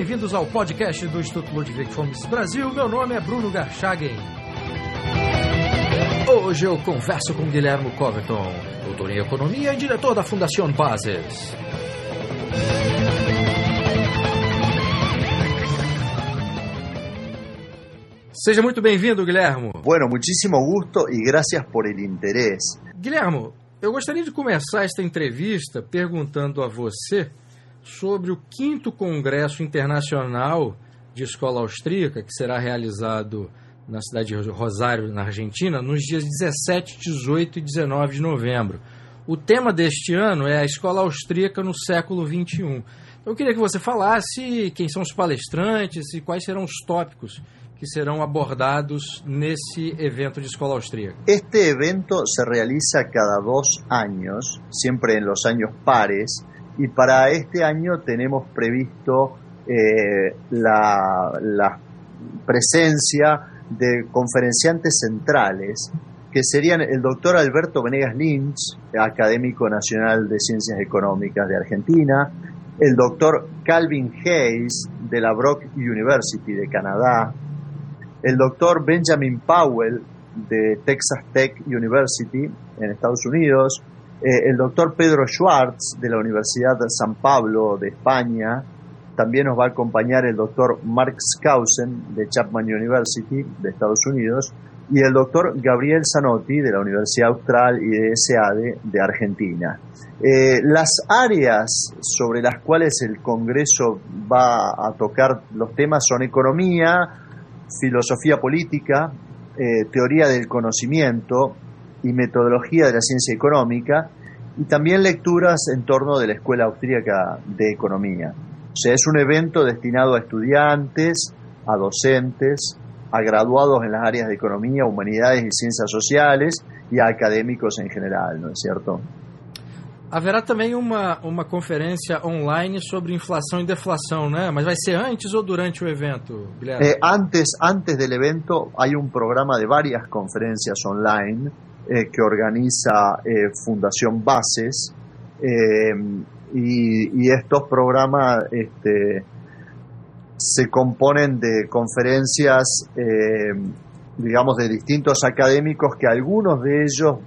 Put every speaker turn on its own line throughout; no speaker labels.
bem-vindos ao podcast do Instituto Ludwig Fomes Brasil. Meu nome é Bruno Garchagen. Hoje eu converso com Guilherme Coverton, doutor em economia e diretor da Fundação Bases. Seja muito bem-vindo, Guilherme.
Bueno, muchísimo gusto y gracias por el interés.
Guilherme, eu gostaria de começar esta entrevista perguntando a você sobre o quinto Congresso Internacional de Escola Austríaca, que será realizado na cidade de Rosário, na Argentina, nos dias 17, 18 e 19 de novembro. O tema deste ano é a Escola Austríaca no século XXI. Eu queria que você falasse quem são os palestrantes e quais serão os tópicos que serão abordados nesse evento de escola austríaca.
Este evento se realiza cada dos años, siempre en los años pares, y para este año tenemos previsto eh, la, la presencia de conferenciantes centrales que serían el doctor Alberto Venegas Lynch, académico nacional de Ciencias Económicas de Argentina, el doctor Calvin Hayes de la Brock University de Canadá, el doctor Benjamin Powell de Texas Tech University en Estados Unidos, eh, el doctor Pedro Schwartz de la Universidad de San Pablo de España, también nos va a acompañar el doctor Mark Skousen de Chapman University de Estados Unidos y el doctor Gabriel Zanotti de la Universidad Austral y de SADE de Argentina. Eh, las áreas sobre las cuales el Congreso va a tocar los temas son economía, filosofía política, eh, teoría del conocimiento y metodología de la ciencia económica, y también lecturas en torno de la Escuela Austríaca de Economía. O sea, es un evento destinado a estudiantes, a docentes, a graduados en las áreas de economía, humanidades y ciencias sociales y a académicos en general, ¿no es cierto?
Haverá também uma, uma conferência online sobre inflação e deflação, né? Mas vai ser antes ou durante o evento, Guilherme?
Eh, antes, antes del evento hay un programa de varias conferencias online eh, que organiza eh, Fundación Bases eh, y, estos programas este, se componen de conferencias, digamos, de distintos académicos que algunos de ellos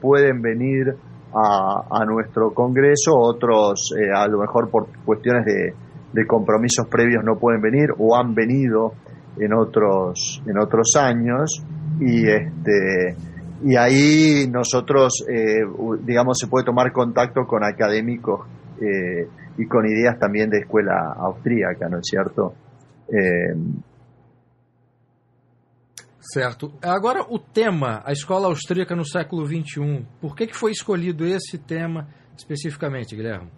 pueden venir a, nuestro congreso, otros a lo mejor por cuestiones de, de compromisos previos no pueden venir o han venido en otros en otros años y este y ahí nosotros eh, digamos se puede tomar contacto con académicos eh, y con ideas también de escuela austríaca, ¿no es cierto? Eh,
Certo. Agora, o tema, a escola austríaca no século XXI. Por que, que foi escolhido esse tema especificamente, Guilherme?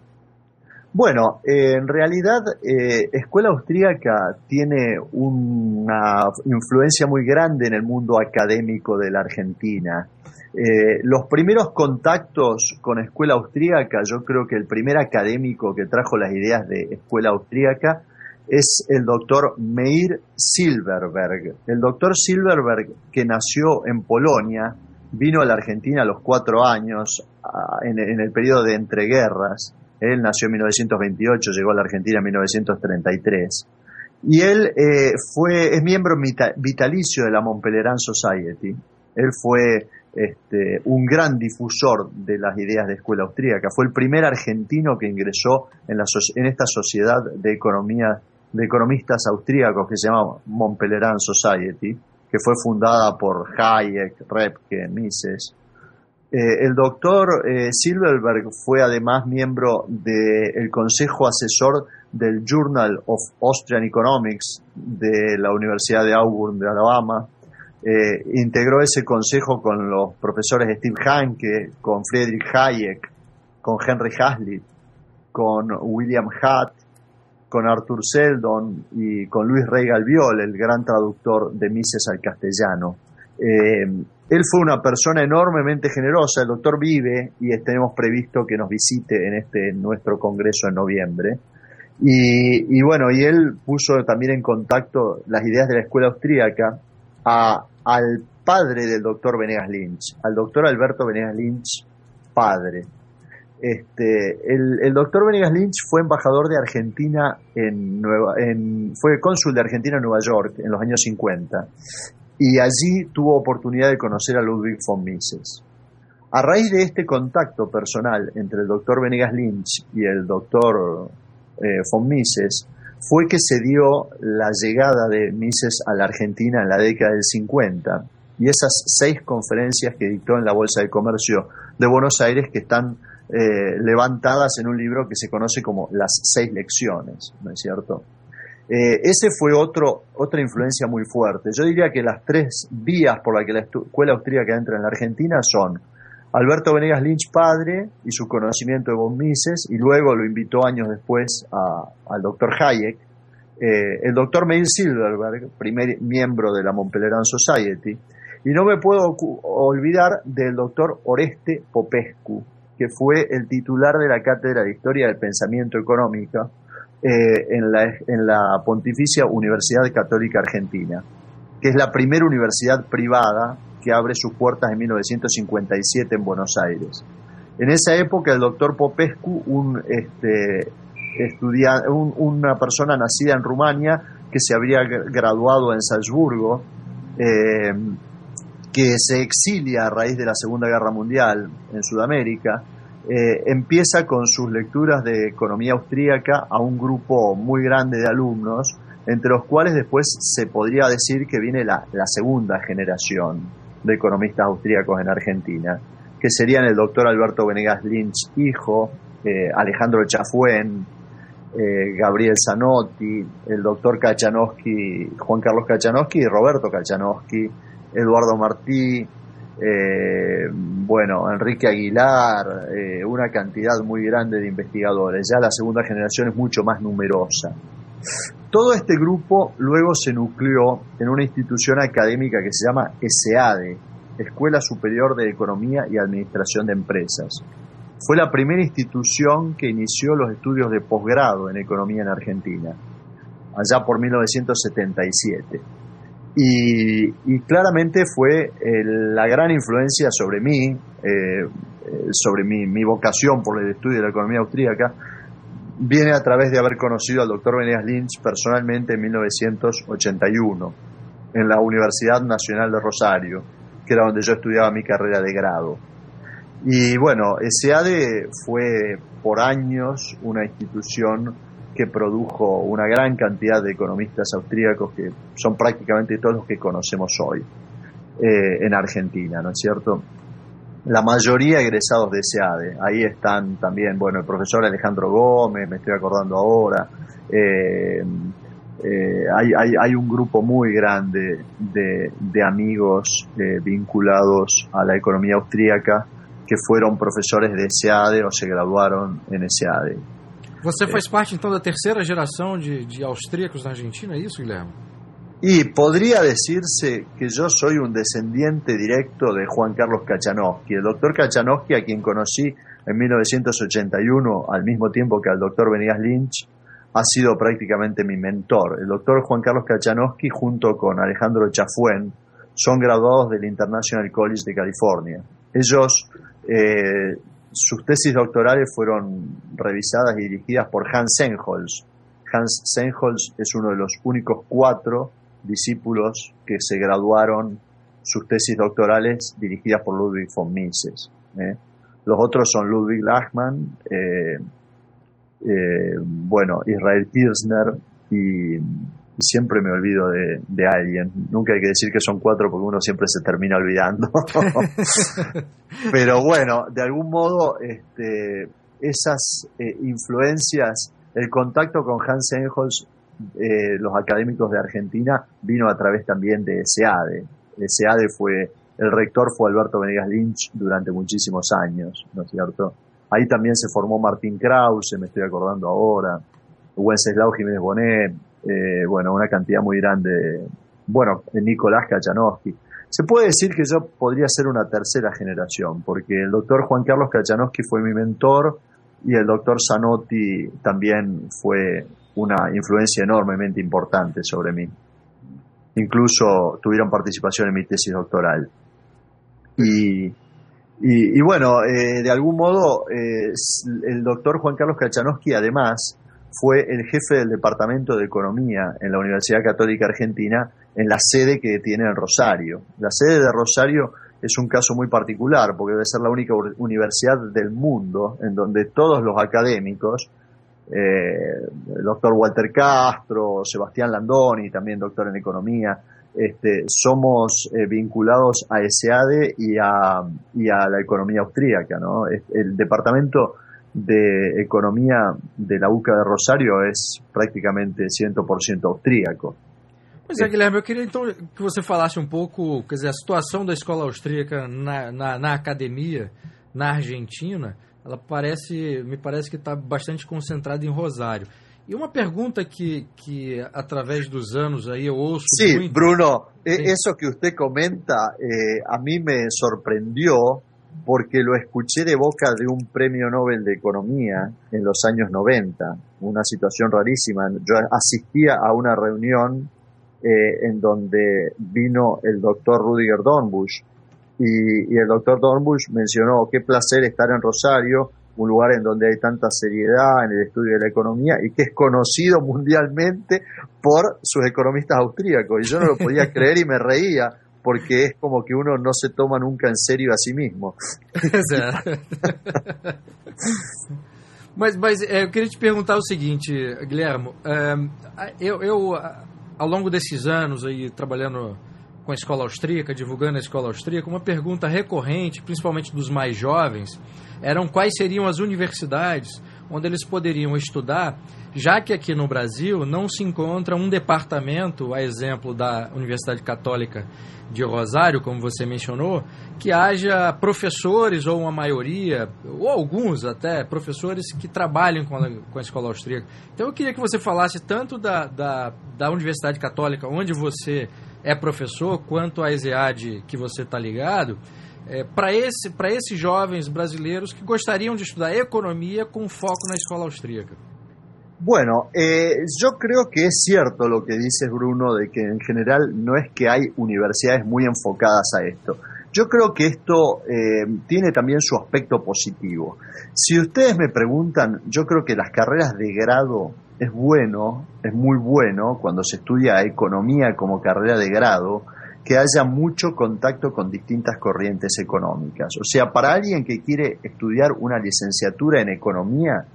Bueno, eh, en realidad, eh, Escuela Austríaca tiene una influencia muy grande en el mundo académico de la Argentina. Eh, los primeros contactos con Escuela Austríaca, yo creo que el primer académico que trajo las ideas de Escuela Austríaca es el doctor Meir Silverberg. El doctor Silverberg, que nació en Polonia, vino a la Argentina a los cuatro años, en el periodo de entreguerras. Él nació en 1928, llegó a la Argentina en 1933. Y él eh, fue, es miembro vita- vitalicio de la Montpellerin Society. Él fue este, un gran difusor de las ideas de escuela austríaca. Fue el primer argentino que ingresó en, esta sociedad de economistas austríacos que se llama Montpellerin Society, que fue fundada por Hayek, Repke, Mises. Eh, el doctor eh, Silverberg fue además miembro del Consejo Asesor del Journal of Austrian Economics de la Universidad de Auburn de Alabama. Eh, integró ese consejo con los profesores Steve Hanke, con Friedrich Hayek, con Henry Hazlitt, con William Hutt, con Arthur Seldon y con Luis Rey Galviol, el gran traductor de Mises al castellano. Él fue una persona enormemente generosa, el doctor vive y tenemos previsto que nos visite en este nuestro congreso en noviembre. Y, y bueno, y él puso también en contacto las ideas de la escuela austríaca a, al padre del doctor Venegas Lynch, al doctor Alberto Venegas Lynch, padre. Este, el, doctor Venegas Lynch fue embajador de Argentina en Nueva, en, fue cónsul de Argentina en Nueva York en los años 50 y allí tuvo oportunidad de conocer a Ludwig von Mises. A raíz de este contacto personal entre el doctor Venegas Lynch y el doctor eh, von Mises, fue que se dio la llegada de Mises a la Argentina en la década del 50 y esas seis conferencias que dictó en la Bolsa de Comercio de Buenos Aires que están eh, levantadas en un libro que se conoce como Las seis lecciones, ¿no es cierto? Eh, ese fue otro, otra influencia muy fuerte. Yo diría que las tres vías por las que la escuela austríaca entra en la Argentina son Alberto Venegas Lynch padre y su conocimiento de von Mises, y luego lo invitó años después al doctor Hayek, eh, el doctor Meil Silverberg, primer miembro de la Montpelleran Society, y no me puedo olvidar del doctor Oreste Popescu, que fue el titular de la Cátedra de Historia del Pensamiento Económico eh, en, la, en la Pontificia Universidad Católica Argentina, que es la primera universidad privada que abre sus puertas en 1957 en Buenos Aires. En esa época el doctor Popescu, un, este, una persona nacida en Rumania que se habría graduado en Salzburgo, eh, que se exilia a raíz de la Segunda Guerra Mundial en Sudamérica, eh, empieza con sus lecturas de economía austríaca a un grupo muy grande de alumnos, entre los cuales después se podría decir que viene la segunda generación de economistas austríacos en Argentina, que serían el doctor Alberto Venegas Lynch, hijo, eh, Alejandro Chafuen, eh, Gabriel Zanotti, el doctor Kachanowski, Juan Carlos Kachanowski y Roberto Kachanowski, Eduardo Martí, eh, bueno, Enrique Aguilar, una cantidad muy grande de investigadores. Ya la segunda generación es mucho más numerosa. Todo este grupo luego se nucleó en una institución académica que se llama ESEADE, Escuela Superior de Economía y Administración de Empresas. Fue la primera institución que inició los estudios de posgrado en economía en Argentina, allá por 1977. Y, claramente fue la gran influencia sobre mí, eh, eh, sobre mi, mi, vocación por el estudio de la economía austríaca, viene a través de haber conocido al doctor Venegas Lynch personalmente en 1981 en la Universidad Nacional de Rosario, que era donde yo estudiaba mi carrera de grado. Y bueno, SEADE fue por años una institución que produjo una gran cantidad de economistas austríacos que son prácticamente todos los que conocemos hoy eh, en Argentina, ¿no es cierto? la mayoría egresados de SEADE. Ahí están también, bueno, el profesor Alejandro Gómez, me estoy acordando ahora. Eh, eh, hay, un grupo muy grande de, de amigos vinculados a la economía austríaca que fueron profesores de SEADE o se graduaron en SEADE.
Você faz parte então da terceira geração de, de austríacos na Argentina, é isso, Guilherme?
Y podría decirse que yo soy un descendiente directo de Juan Carlos Kachanowski. El doctor Kachanowski, a quien conocí en 1981, al mismo tiempo que al doctor Venegas Lynch, ha sido prácticamente mi mentor. El doctor Juan Carlos Kachanowski, junto con Alejandro Chafuen, son graduados del International College de California. Ellos, eh, sus tesis doctorales fueron revisadas y dirigidas por Hans Senholz. Hans Senholz es uno de los únicos cuatro discípulos que se graduaron sus tesis doctorales dirigidas por Ludwig von Mises. ¿eh? Los otros son Ludwig Lachmann, eh, eh, bueno, Israel Kirchner y, siempre me olvido de, alguien. Nunca hay que decir que son cuatro porque uno siempre se termina olvidando. Pero bueno, de algún modo este, esas influencias, el contacto con Hans Engels eh, los académicos de Argentina vino a través también de SEADE. SEADE fue, el rector fue Alberto Venegas Lynch durante muchísimos años, ¿no cierto? Ahí también se formó Martín Krause, me estoy acordando ahora, Wenceslao Jiménez Bonet, eh, bueno, una cantidad muy grande, bueno, Nicolás Kachanowski. Se puede decir que yo podría ser una tercera generación, porque el doctor Juan Carlos Kachanowski fue mi mentor y el doctor Zanotti también fue una influencia enormemente importante sobre mí. Incluso tuvieron participación en mi tesis doctoral. Y, Y, bueno, eh, de algún modo, eh, el doctor Juan Carlos Kachanowski además fue el jefe del Departamento de Economía en la Universidad Católica Argentina en la sede que tiene en Rosario. La sede de Rosario es un caso muy particular porque debe ser la única universidad del mundo en donde todos los académicos, eh, el doctor Walter Castro, Sebastián Landoni, también doctor en economía, este, somos eh, vinculados a SADE y a, y a la economía austríaca. ¿no? El departamento de economía de la UCA de Rosario es prácticamente 100% austríaco.
Pois é, Guilherme, eu queria então que você falasse um pouco, quer dizer, a situação da escola austríaca na, na, na academia, na Argentina, ela parece, me parece que está bastante concentrada em Rosário. E uma pergunta que, que através dos anos aí eu ouço
Sí, muito... Bruno, eso que usted comenta eh, a mí me sorprendió porque lo escuché de boca de un premio Nobel de Economía en los años 90, una situación rarísima. Yo asistía a una reunión eh, en donde vino el doctor Rudiger Dornbusch y, y el doctor Dornbusch mencionó qué placer estar en Rosario, un lugar en donde hay tanta seriedad en el estudio de la economía y que es conocido mundialmente por sus economistas austríacos. Y yo no lo podía creer y me reía porque es como que uno no se toma nunca en serio a sí mismo.
mas, mas é, eu queria te perguntar o seguinte, Guilherme. É, eu, eu, ao longo desses anos aí, trabalhando com a escola austríaca, divulgando a escola austríaca, uma pergunta recorrente, principalmente dos mais jovens, eram quais seriam as universidades onde eles poderiam estudar, já que aqui no Brasil não se encontra um departamento, a exemplo da Universidade Católica de Rosário, como você mencionou, que haja professores ou uma maioria, ou alguns até, professores que trabalhem com a, com a escola austríaca. Então eu queria que você falasse tanto da, da, da Universidade Católica, onde você é professor, quanto a ESEAD que você está ligado, é, para esse, esses jovens brasileiros que gostariam de estudar economia com foco na escola austríaca?
Bueno, eh, yo creo que es cierto lo que dices, Bruno, de que en general no es que hay universidades muy enfocadas a esto. Yo creo que esto eh, tiene también su aspecto positivo. Si ustedes me preguntan, yo creo que las carreras de grado es bueno, es muy bueno cuando se estudia economía como carrera de grado, que haya mucho contacto con distintas corrientes económicas. O sea, para alguien que quiere estudiar una licenciatura en economía,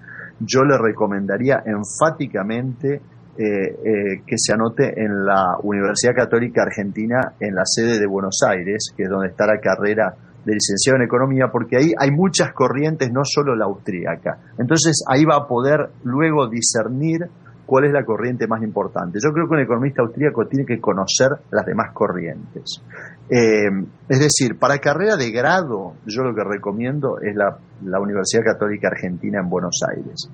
yo le recomendaría enfáticamente eh, eh, que se anote en la Universidad Católica Argentina en la sede de Buenos Aires, que es donde está la carrera de licenciado en economía, porque ahí hay muchas corrientes, no solo la austríaca. Entonces ahí va a poder luego discernir cuál es la corriente más importante. Yo creo que un economista austríaco tiene que conocer las demás corrientes. Eh, es decir, para carrera de grado, yo lo que recomiendo es la, Universidad Católica Argentina en Buenos Aires.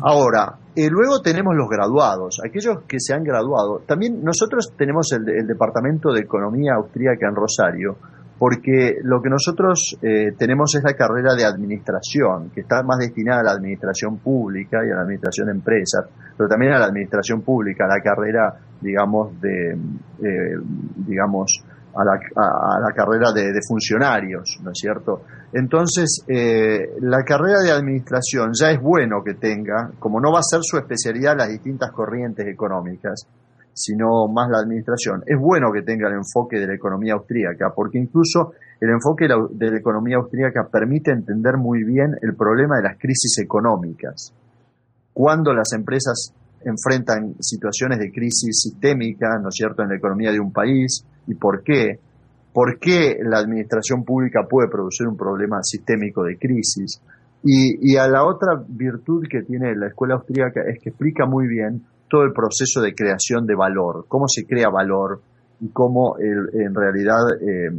Ahora, eh, luego tenemos los graduados, aquellos que se han graduado. También nosotros tenemos el, el Departamento de Economía Austríaca en Rosario, porque lo que nosotros eh, tenemos es la carrera de administración, que está más destinada a la administración pública y a la administración de empresas, pero también a la administración pública, la carrera, digamos, de, eh, digamos, a la, a, la carrera de, funcionarios, ¿no es cierto? Entonces, eh, la carrera de administración ya es bueno que tenga, como no va a ser su especialidad las distintas corrientes económicas, sino más la administración. Es bueno que tenga el enfoque de la economía austríaca, porque incluso el enfoque de la economía austríaca permite entender muy bien el problema de las crisis económicas. Cuando las empresas enfrentan situaciones de crisis sistémica, ¿no es cierto?, en la economía de un país, y por qué, por qué la administración pública puede producir un problema sistémico de crisis. Y, y a la otra virtud que tiene la escuela austríaca es que explica muy bien todo el proceso de creación de valor, cómo se crea valor y cómo en realidad eh,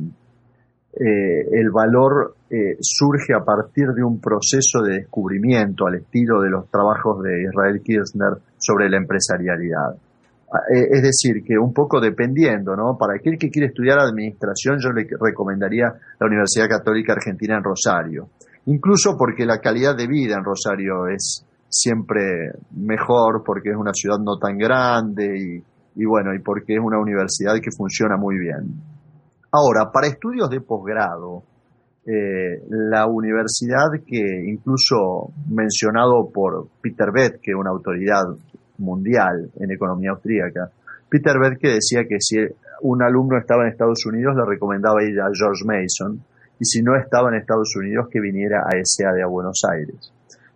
eh, el valor eh, surge a partir de un proceso de descubrimiento al estilo de los trabajos de Israel Kirchner sobre la empresarialidad. Ah, es decir, que un poco dependiendo, ¿no? Para aquel que quiere estudiar administración, yo le recomendaría la Universidad Católica Argentina en Rosario. Incluso porque la calidad de vida en Rosario es, siempre mejor porque es una ciudad no tan grande y, bueno, y porque es una universidad que funciona muy bien. Ahora, para estudios de posgrado, eh, la universidad que incluso mencionado por Peter Beth, una autoridad mundial en economía austríaca, Peter Beth decía que si un alumno estaba en Estados Unidos le recomendaba ir a George Mason y si no estaba en Estados Unidos que viniera a SAD a Buenos Aires.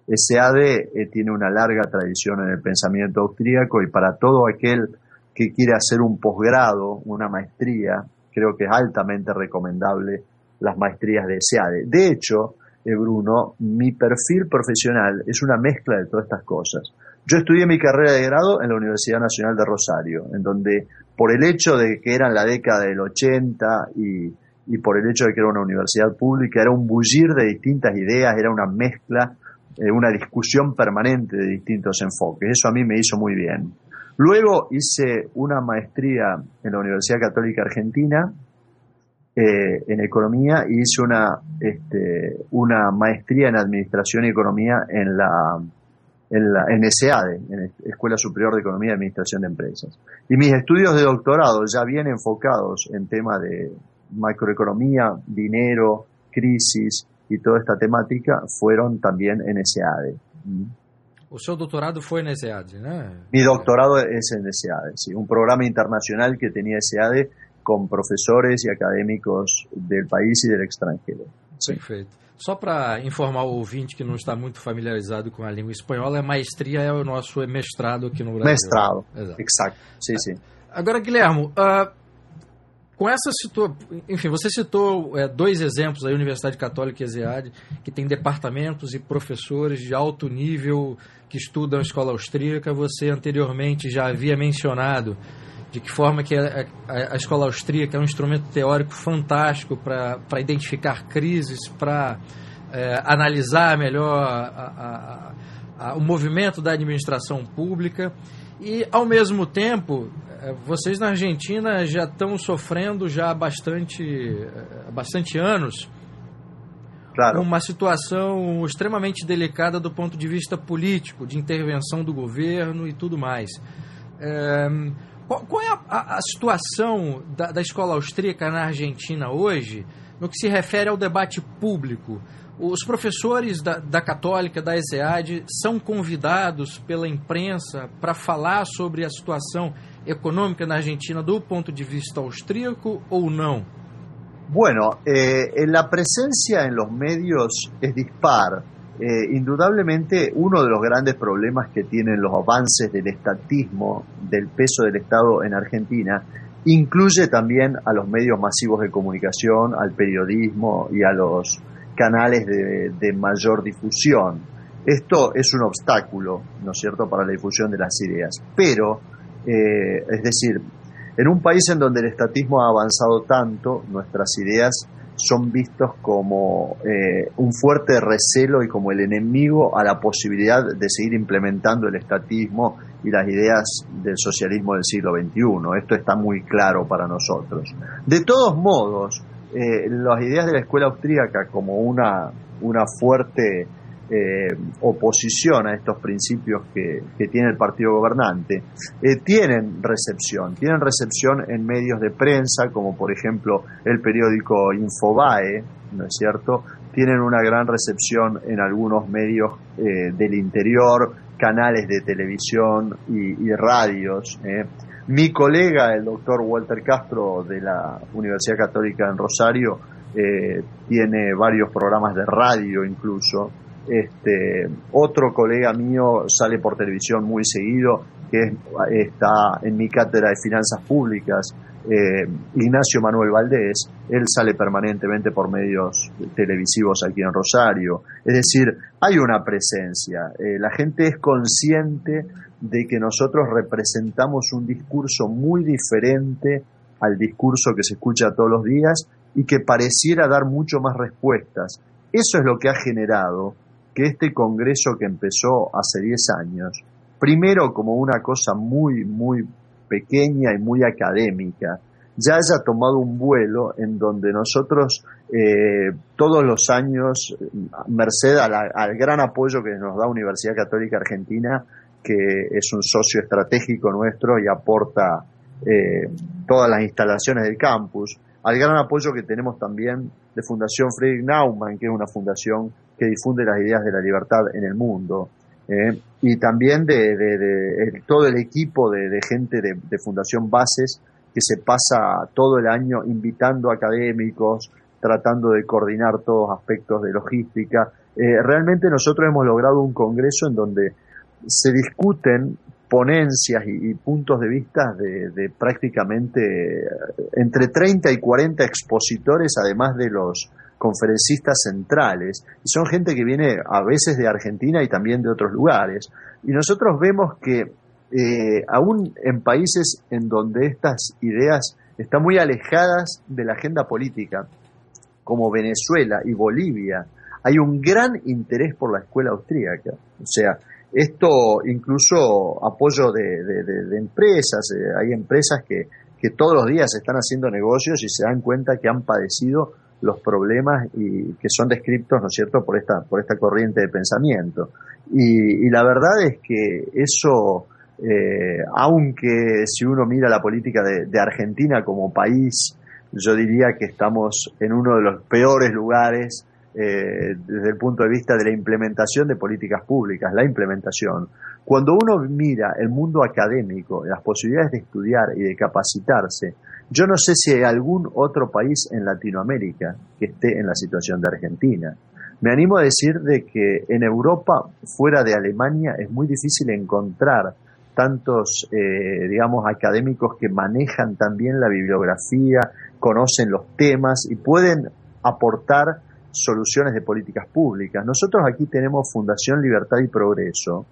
SAD eh, tiene una larga tradición en el pensamiento austríaco y para todo aquel que quiere hacer un posgrado, una maestría, creo que es altamente recomendable las maestrías de SEADE. De hecho, eh, Bruno, mi perfil profesional es una mezcla de todas estas cosas. Yo estudié mi carrera de grado en la Universidad Nacional de Rosario, en donde por el hecho de que era en la década del 80 y, por el hecho de que era una universidad pública, era un bullir de distintas ideas, era una mezcla, eh, una discusión permanente de distintos enfoques. Eso a mí me hizo muy bien. Luego hice una maestría en la Universidad Católica Argentina, eh, en economía y hice una, este, una maestría en administración y economía en la, en la en en Escuela Superior de Economía y Administración de Empresas. Y mis estudios de doctorado, ya bien enfocados en temas de macroeconomía, dinero, crisis y toda esta temática, fueron también en SADE.
O seu doctorado fue en SADE, ¿no?
Mi doctorado es en SADE, sí, un programa internacional que tenía SADE con professores e acadêmicos do país e do extranjero.
Perfeito. Só para informar o ouvinte que não está muito familiarizado com a língua espanhola, a maestria é o nosso mestrado aqui no Brasil.
Mestrado, exato. Sim, sim.
Agora, Guilhermo, uh, com essa situação, enfim, você citou é, dois exemplos aí, Universidade Católica e ESEAD, que tem departamentos e professores de alto nível que estudam a escola austríaca. Você anteriormente já havia mencionado de que forma que a, a, a, escola austríaca é um instrumento teórico fantástico para identificar crises, para é, analisar melhor a, o movimento da administração pública e, ao mesmo tempo, vocês na Argentina já estão sofrendo já há bastante, é, bastante anos claro. uma situação extremamente delicada do ponto de vista político, de intervenção do governo e tudo mais. É, qual, qual é a, a situação da, da, escola austríaca na Argentina hoje, no que se refere ao debate público? Os professores da, da Católica, da ESEAD, são convidados pela imprensa para falar sobre a situação econômica na Argentina do ponto de vista austríaco ou não?
Bueno, eh, la presencia en los medios es dispar. Eh, indudablemente uno de los grandes problemas que tienen los avances del estatismo, del peso del Estado en Argentina, incluye también a los medios masivos de comunicación, al periodismo y a los canales de, mayor difusión. Esto es un obstáculo, ¿no es cierto?, para la difusión de las ideas. Pero, eh, es decir, en un país en donde el estatismo ha avanzado tanto, nuestras ideas son vistos como eh, un fuerte recelo y como el enemigo a la posibilidad de seguir implementando el estatismo y las ideas del socialismo del siglo XXI. Esto está muy claro para nosotros. De todos modos, eh, las ideas de la escuela austríaca como una, una fuerte eh, oposición a estos principios que, tiene el partido gobernante, eh, tienen recepción, tienen recepción en medios de prensa, como por ejemplo el periódico Infobae, ¿no es cierto? Tienen una gran recepción en algunos medios eh, del interior, canales de televisión y, y radios. Mi colega, el doctor Walter Castro de la Universidad Católica en Rosario, tiene varios programas de radio incluso, este, otro colega mío sale por televisión muy seguido, que está en mi cátedra de finanzas públicas, eh, Ignacio Manuel Valdés, él sale permanentemente por medios televisivos aquí en Rosario. Es decir, hay una presencia. Eh, la gente es consciente de que nosotros representamos un discurso muy diferente al discurso que se escucha todos los días y que pareciera dar mucho más respuestas. Eso es lo que ha generado que este Congreso que empezó hace 10 años, primero como una cosa muy, muy pequeña y muy académica, ya haya tomado un vuelo en donde nosotros eh, todos los años, merced al gran apoyo que nos da Universidad Católica Argentina, que es un socio estratégico nuestro y aporta eh, todas las instalaciones del campus, al gran apoyo que tenemos también de Fundación Friedrich Naumann, que es una fundación que difunde las ideas de la libertad en el mundo. Eh, y también de, todo el equipo de, gente de, Fundación Bases que se pasa todo el año invitando académicos, tratando de coordinar todos aspectos de logística. Eh, realmente nosotros hemos logrado un congreso en donde se discuten ponencias y, puntos de vista de, prácticamente eh, entre 30 y 40 expositores, además de los conferencistas centrales. Y son gente que viene a veces de Argentina y también de otros lugares. Y nosotros vemos que eh, aún en países en donde estas ideas están muy alejadas de la agenda política, como Venezuela y Bolivia, hay un gran interés por la escuela austríaca. O sea, esto incluso apoyo de, empresas, eh, hay empresas que, que todos los días están haciendo negocios y se dan cuenta que han padecido los problemas y que son descritos, ¿no es cierto?, por esta, por esta corriente de pensamiento. Y, la verdad es que eso, eh, aunque si uno mira la política de, Argentina como país, yo diría que estamos en uno de los peores lugares eh, desde el punto de vista de la implementación de políticas públicas, la implementación. Cuando uno mira el mundo académico, las posibilidades de estudiar y de capacitarse, yo no sé si hay algún otro país en Latinoamérica que esté en la situación de Argentina. Me animo a decir de que en Europa, fuera de Alemania, es muy difícil encontrar tantos, eh, digamos, académicos que manejan también la bibliografía, conocen los temas y pueden aportar soluciones de políticas públicas. Nosotros aquí tenemos Fundación Libertad y Progreso,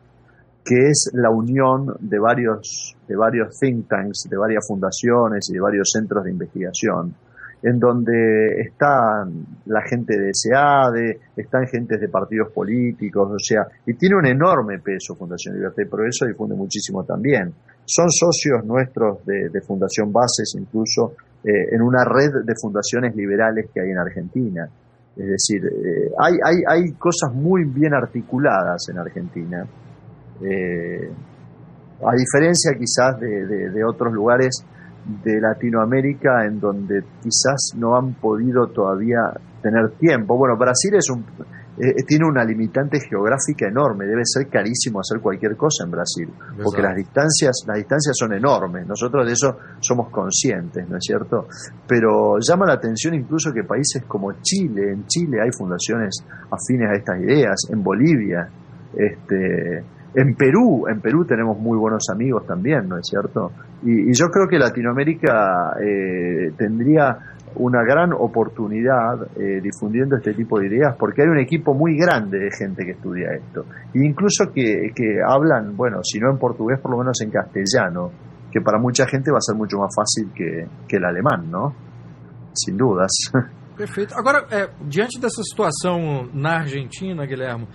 que es la unión de varios, de varios think tanks, de varias fundaciones y de varios centros de investigación, en donde están la gente de SEADE, están gentes de partidos políticos, o sea, y tiene un enorme peso Fundación Libertad y Progreso, difunde muchísimo también. Son socios nuestros de, Fundación Bases, incluso eh, en una red de fundaciones liberales que hay en Argentina. Es decir, eh, hay, hay cosas muy bien articuladas en Argentina eh, a diferencia quizás de, otros lugares de Latinoamérica en donde quizás no han podido todavía tener tiempo. Bueno, Brasil es un, eh, tiene una limitante geográfica enorme, debe ser carísimo hacer cualquier cosa en Brasil, porque las distancias, las distancias son enormes, nosotros de eso somos conscientes, ¿no es cierto? Pero llama la atención incluso que países como Chile, en Chile hay fundaciones afines a estas ideas, en Bolivia, este, en Perú, en Perú tenemos muy buenos amigos también, ¿no es cierto? Y, yo creo que Latinoamérica eh, tendría una gran oportunidad eh, difundiendo este tipo de ideas porque hay un equipo muy grande de gente que estudia esto. E incluso que, hablan, bueno, si no en portugués, por lo menos en castellano, que para mucha gente va a ser mucho más fácil que, que el alemán, ¿no? Sin dudas.
Perfeito. Agora, é, diante dessa situação na Argentina, Guilherme,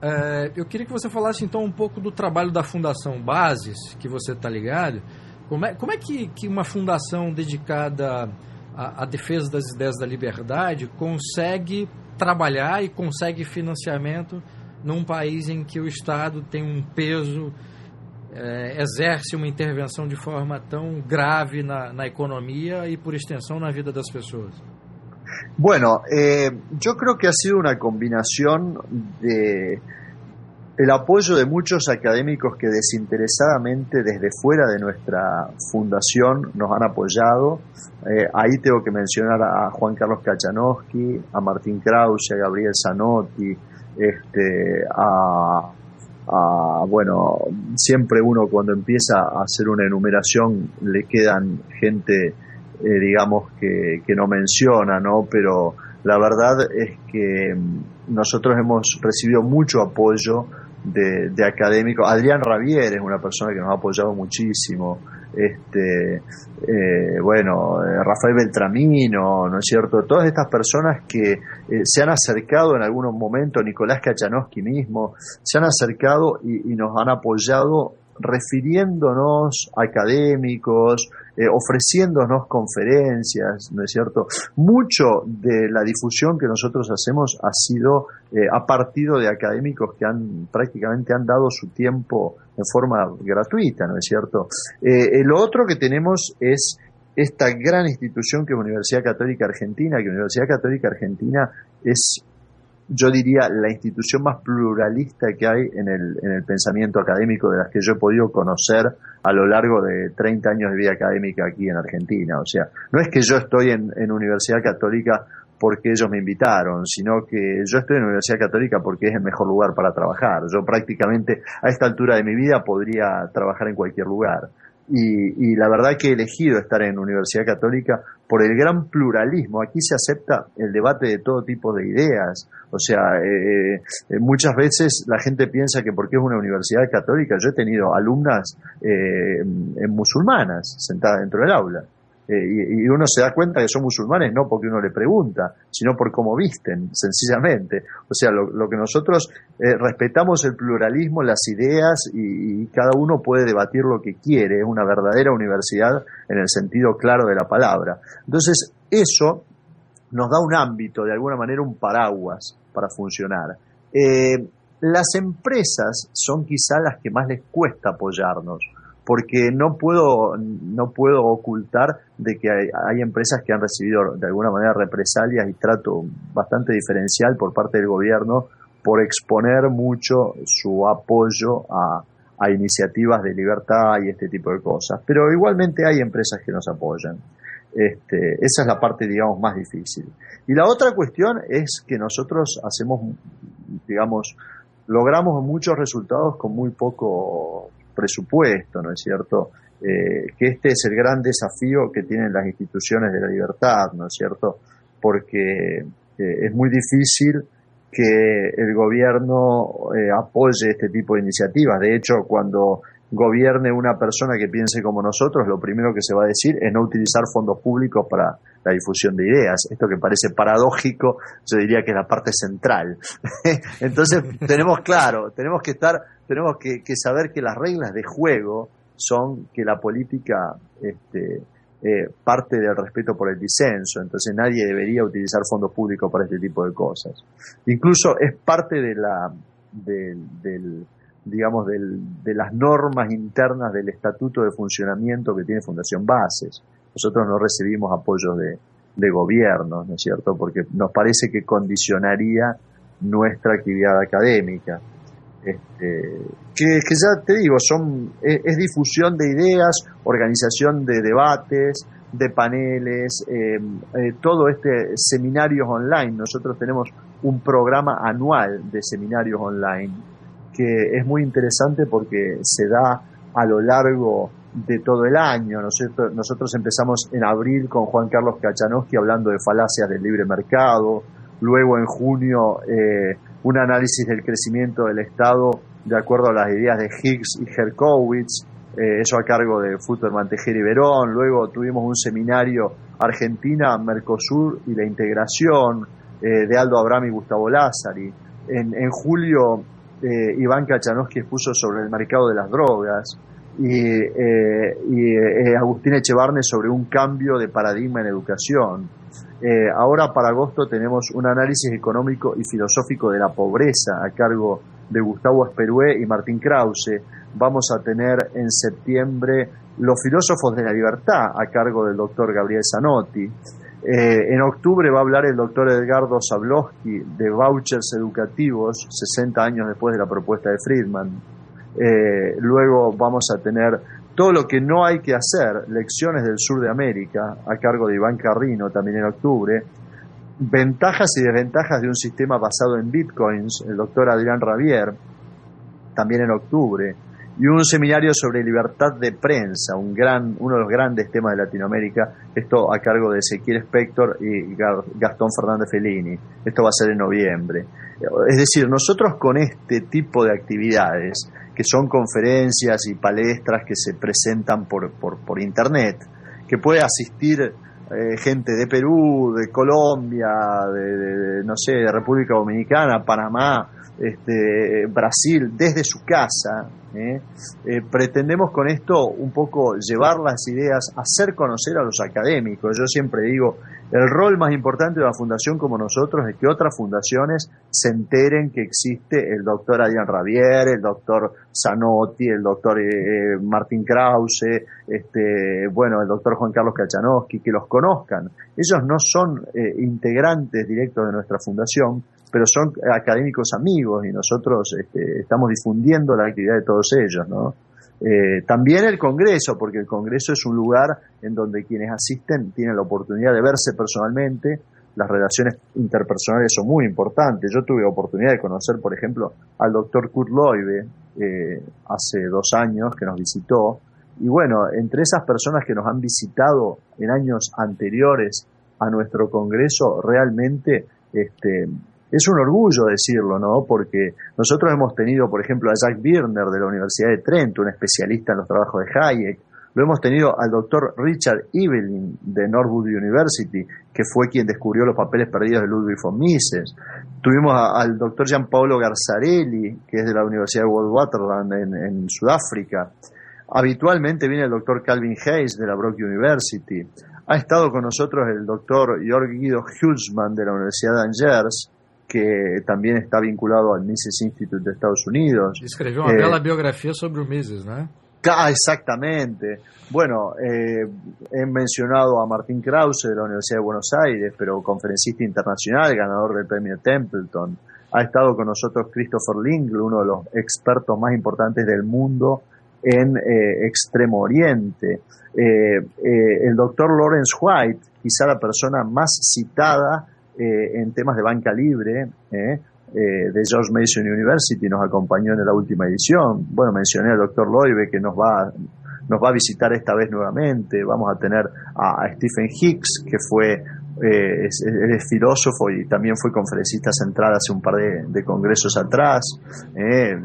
É, eu queria que você falasse então um pouco do trabalho da Fundação Bases, que você está ligado. Como é, como é que, que uma fundação dedicada à, defesa das ideias da liberdade consegue trabalhar e consegue financiamento num país em que o Estado tem um peso, é, exerce uma intervenção de forma tão grave na, na economia e, por extensão, na vida das pessoas?
Bueno, eh, yo creo que ha sido una combinación de el apoyo de muchos académicos que desinteresadamente desde fuera de nuestra fundación nos han apoyado. Eh, ahí tengo que mencionar a Juan Carlos Kachanowski, a Martín Krause, a Gabriel Zanotti, este, a, a, bueno, siempre uno cuando empieza a hacer una enumeración le quedan gente eh, digamos, que, que, no menciona, ¿no? Pero la verdad es que mm, nosotros hemos recibido mucho apoyo de, de académicos. Adrián Ravier es una persona que nos ha apoyado muchísimo. Este, eh, bueno, eh, Rafael Beltramino, ¿no es cierto? Todas estas personas que se han acercado en algunos momentos, Nicolás Kachanowski mismo, se han acercado y, y nos han apoyado refiriéndonos a académicos, eh, ofreciéndonos conferencias, ¿no es cierto? Mucho de la difusión que nosotros hacemos ha sido eh, a partir de académicos que han prácticamente han dado su tiempo en forma gratuita, ¿no es cierto? Eh, lo otro que tenemos es esta gran institución que es Universidad Católica Argentina, que Universidad Católica Argentina es, yo diría, la institución más pluralista que hay en el, en el pensamiento académico de las que yo he podido conocer a lo largo de 30 años de vida académica aquí en Argentina. O sea, no es que yo estoy en, en Universidad Católica porque ellos me invitaron, sino que yo estoy en Universidad Católica porque es el mejor lugar para trabajar. Yo prácticamente a esta altura de mi vida podría trabajar en cualquier lugar. Y, la verdad que he elegido estar en Universidad Católica por el gran pluralismo. Aquí se acepta el debate de todo tipo de ideas. O sea, eh, eh, muchas veces la gente piensa que porque es una universidad católica, yo he tenido alumnas eh, musulmanas sentadas dentro del aula. Eh, y, uno se da cuenta que son musulmanes no porque uno le pregunta, sino por cómo visten, sencillamente. O sea, lo, que nosotros eh, respetamos el pluralismo, las ideas y, cada uno puede debatir lo que quiere. Es una verdadera universidad en el sentido claro de la palabra. Entonces, eso nos da un ámbito, de alguna manera un paraguas para funcionar. Eh, las empresas son quizá las que más les cuesta apoyarnos porque no puedo, no puedo ocultar de que hay, empresas que han recibido de alguna manera represalias y trato bastante diferencial por parte del gobierno por exponer mucho su apoyo a, iniciativas de libertad y este tipo de cosas. Pero igualmente hay empresas que nos apoyan. Este, esa es la parte, digamos, más difícil. Y la otra cuestión es que nosotros hacemos, digamos, logramos muchos resultados con muy poco presupuesto, ¿no es cierto? Eh, que este es el gran desafío que tienen las instituciones de la libertad, ¿no es cierto? Porque eh, es muy difícil que el gobierno eh, apoye este tipo de iniciativas. De hecho, cuando gobierne una persona que piense como nosotros, lo primero que se va a decir es no utilizar fondos públicos para la difusión de ideas. Esto que parece paradójico, yo diría que es la parte central. Entonces, tenemos claro, tenemos que estar tenemos que, saber que las reglas de juego son que la política este, eh, parte del respeto por el disenso, entonces nadie debería utilizar fondos públicos para este tipo de cosas. Incluso es parte de la del, digamos de las normas internas del estatuto de funcionamiento que tiene Fundación Bases. Nosotros no recibimos apoyo de, de gobierno, ¿no es cierto? Porque nos parece que condicionaría nuestra actividad académica. Este, que, ya te digo, son, es, difusión de ideas, organización de debates, de paneles, em, eh, todo este seminarios online. Nosotros tenemos un programa anual de seminarios online que es muy interesante porque se da a lo largo de todo el año. Nosotros, empezamos en abril con Juan Carlos Kachanowski hablando de falacias del libre mercado, luego en junio eh, un análisis del crecimiento del Estado de acuerdo a las ideas de Higgs y Herkowitz, eh, eso a cargo de Futterman Tejera y Verón. Luego tuvimos un seminario Argentina, Mercosur y la integración eh, de Aldo Abraham y Gustavo Lázari. En julio, eh, Iván Kachanowski expuso sobre el mercado de las drogas y, y Agustín Echevarne sobre un cambio de paradigma en educación. Eh, ahora para agosto tenemos un análisis económico y filosófico de la pobreza a cargo de Gustavo Esperué y Martín Krause. Vamos a tener en septiembre Los filósofos de la libertad a cargo del doctor Gabriel Zanotti. Eh, en octubre va a hablar el doctor Edgardo Zablowski de vouchers educativos, 60 años después de la propuesta de Friedman. Eh, luego vamos a tener todo lo que no hay que hacer, lecciones del sur de América, a cargo de Iván Carrino, también en octubre, ventajas y desventajas de un sistema basado en bitcoins, el doctor Adrián Ravier, también en octubre, y un seminario sobre libertad de prensa, un gran, uno de los grandes temas de Latinoamérica, esto a cargo de Ezequiel Spector y Gastón Fernández Fellini. Esto va a ser en noviembre. Es decir, nosotros con este tipo de actividades que son conferencias y palestras que se presentan por, por, internet, que puede asistir eh, gente de Perú, de Colombia, de, no sé, de República Dominicana, Panamá, este, Brasil desde su casa. ¿Eh? Eh, pretendemos con esto un poco llevar las ideas, hacer conocer a los académicos. Yo siempre digo, el rol más importante de una fundación como nosotros es que otras fundaciones se enteren que existe el doctor Adrián Ravier, el doctor Zanotti, el doctor eh, Martín Krause, este, bueno, el doctor Juan Carlos Kachanowski, que los conozcan. Ellos no son integrantes directos de nuestra fundación, pero son académicos amigos y nosotros este, estamos difundiendo la actividad de todos ellos, ¿no? Eh, también el Congreso, porque el Congreso es un lugar en donde quienes asisten tienen la oportunidad de verse personalmente. Las relaciones interpersonales son muy importantes. Yo tuve oportunidad de conocer, por ejemplo, al doctor Kurt Loibe eh, hace dos años que nos visitó. Y bueno, entre esas personas que nos han visitado en años anteriores a nuestro Congreso, realmente este, es un orgullo decirlo, ¿no? Porque nosotros hemos tenido, por ejemplo, a Jack Birner de la Universidad de Trento, un especialista en los trabajos de Hayek. Lo hemos tenido al doctor Richard Evelyn de Norwood University, que fue quien descubrió los papeles perdidos de Ludwig von Mises. Tuvimos al doctor Gianpaolo Garzarelli, que es de la Universidad de Witwatersrand en, en Sudáfrica. Habitualmente viene el doctor Calvin Hayes de la Brock University. Ha estado con nosotros el doctor Georg Guido Hulsmann de la Universidad de Angers que también está vinculado al Mises Institute de Estados Unidos.
Escribió una bella biografía sobre Mises, ¿no?
Ah, exactamente. Bueno, eh, he mencionado a Martín Krause de la Universidad de Buenos Aires, pero conferencista internacional, ganador del premio Templeton. Ha estado con nosotros Christopher Lingle, uno de los expertos más importantes del mundo en eh, Extremo Oriente. Eh, el doctor Lawrence White, quizá la persona más citada eh, en temas de banca libre eh, eh, de George Mason University, nos acompañó en la última edición. Bueno, mencioné al doctor Loibe que nos va, nos va a visitar esta vez nuevamente. Vamos a tener a, Stephen Hicks, que fue es, filósofo y también fue conferencista central hace un par de, congresos atrás.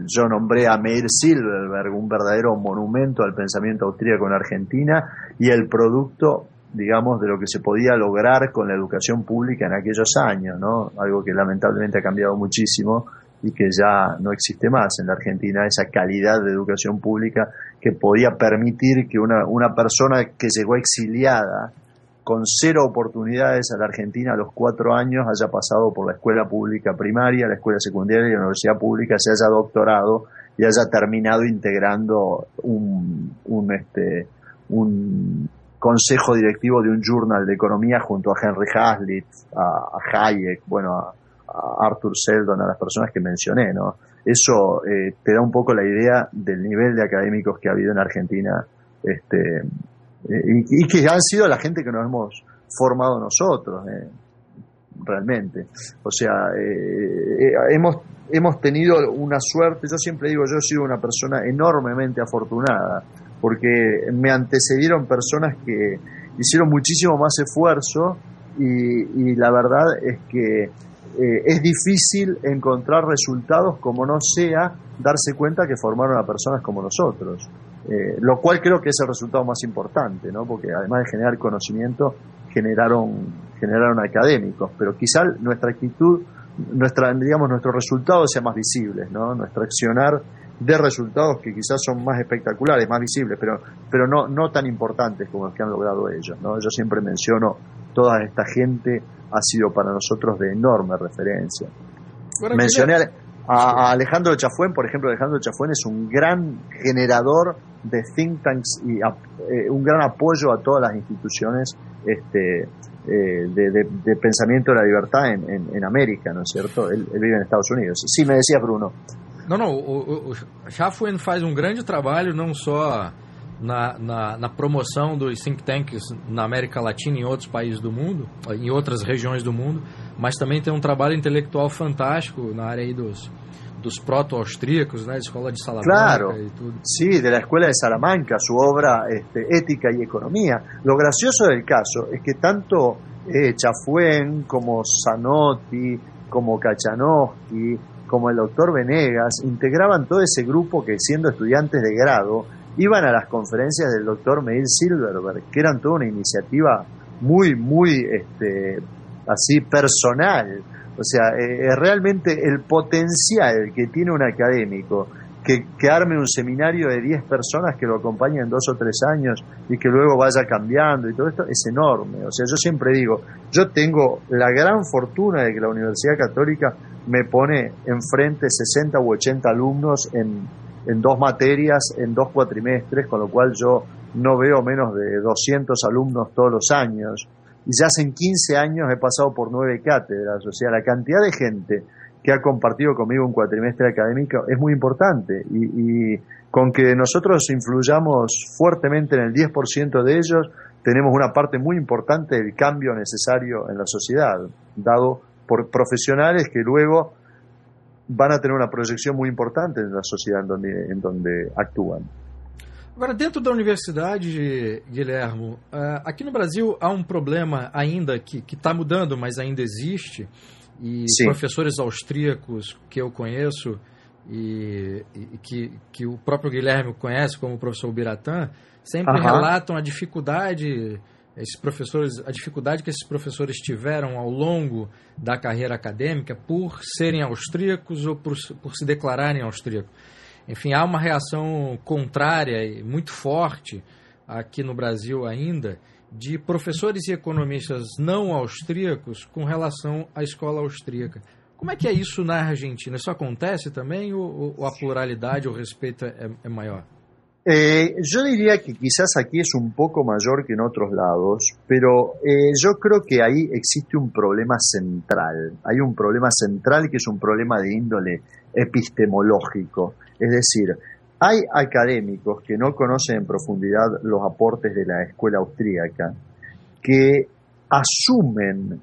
yo nombré a Meir Silverberg, un verdadero monumento al pensamiento austríaco en Argentina y el producto digamos, de lo que se podía lograr con la educación pública en aquellos años, ¿no? Algo que lamentablemente ha cambiado muchísimo y que ya no existe más en la Argentina, esa calidad de educación pública que podía permitir que una, una persona que llegó exiliada con cero oportunidades a la Argentina a los cuatro años haya pasado por la escuela pública primaria, la escuela secundaria y la universidad pública, se haya doctorado y haya terminado integrando un, un, este, un consejo directivo de un journal de economía junto a Henry Hazlitt, a, Hayek, bueno, a, Arthur Seldon, a las personas que mencioné, ¿no? Eso eh, te da un poco la idea del nivel de académicos que ha habido en Argentina, este, eh, y, que han sido la gente que nos hemos formado nosotros, eh, realmente. O sea, hemos, hemos tenido una suerte, yo siempre digo, yo he sido una persona enormemente afortunada porque me antecedieron personas que hicieron muchísimo más esfuerzo y, la verdad es que eh, es difícil encontrar resultados como no sea darse cuenta que formaron a personas como nosotros. Eh, lo cual creo que es el resultado más importante, ¿no? porque además de generar conocimiento, generaron, generaron académicos, pero quizá nuestra actitud, nuestra, digamos, nuestros resultados sean más visibles, ¿no? nuestro accionar de resultados que quizás son más espectaculares, más visibles, pero, pero no, no tan importantes como los que han logrado ellos. ¿no? Yo siempre menciono, toda esta gente ha sido para nosotros de enorme referencia. Mencioné a, Alejandro Chafuén, por ejemplo, Alejandro Chafuén es un gran generador de think tanks y eh, un gran apoyo a todas las instituciones este, eh, de, pensamiento de la libertad en, en, América, ¿no es cierto? Él, él, vive en Estados Unidos. Sí, me decía Bruno.
Não, não. O, o, o faz um grande trabalho, não só na, na, na, promoção dos think tanks na América Latina e em outros países do mundo, em outras regiões do mundo, mas também tem um trabalho intelectual fantástico na área aí dos, dos proto-austríacos, né, Escola de Salamanca
claro,
y todo.
Sí, de la Escuela de Salamanca, su obra este, Ética y Economía. Lo gracioso del caso es que tanto eh, Chafuen como Zanotti, como Kachanowski, como el doctor Venegas integraban todo ese grupo que siendo estudiantes de grado iban a las conferencias del doctor Meir Silverberg, que eran toda una iniciativa muy, muy este, así personal. O sea, eh, realmente el potencial que tiene un académico que, arme un seminario de 10 personas que lo acompañen dos o tres años y que luego vaya cambiando y todo esto es enorme. O sea, yo siempre digo, yo tengo la gran fortuna de que la Universidad Católica me pone enfrente 60 u 80 alumnos en, en dos materias, en dos cuatrimestres, con lo cual yo no veo menos de 200 alumnos todos los años. Y ya hace 15 años he pasado por nueve cátedras, o sea, la cantidad de gente que ha compartido conmigo un cuatrimestre académico es muy importante y, con que nosotros influyamos fuertemente en el 10% de ellos, tenemos una parte muy importante del cambio necesario en la sociedad, dado por profesionales que luego van a tener una proyección muy importante en la sociedad en donde, en donde actúan.
Agora, dentro da universidade, Guilhermo, eh, aqui no Brasil há um problema ainda que está mudando, mas ainda existe, e Sim. professores austríacos que eu conheço e, e, que, que o próprio Guilherme conhece, como o professor Biratã, sempre relatam a dificuldade esses professores, a dificuldade que esses professores tiveram ao longo da carreira acadêmica por serem austríacos ou por, por se declararem austríacos. Enfim, há uma reação contrária e muito forte aqui no Brasil ainda de professores e economistas não austríacos com relação à escola austríaca. Como é que é isso na Argentina? Isso acontece também ou, ou a pluralidade, o respeito é, é maior?
Eh, yo diría que quizás aquí es un poco mayor que en otros lados, pero eh, yo creo que ahí existe un problema central. Hay un problema central que es un problema de índole epistemológico. Es decir, hay académicos que no conocen en profundidad los aportes de la escuela austríaca, que asumen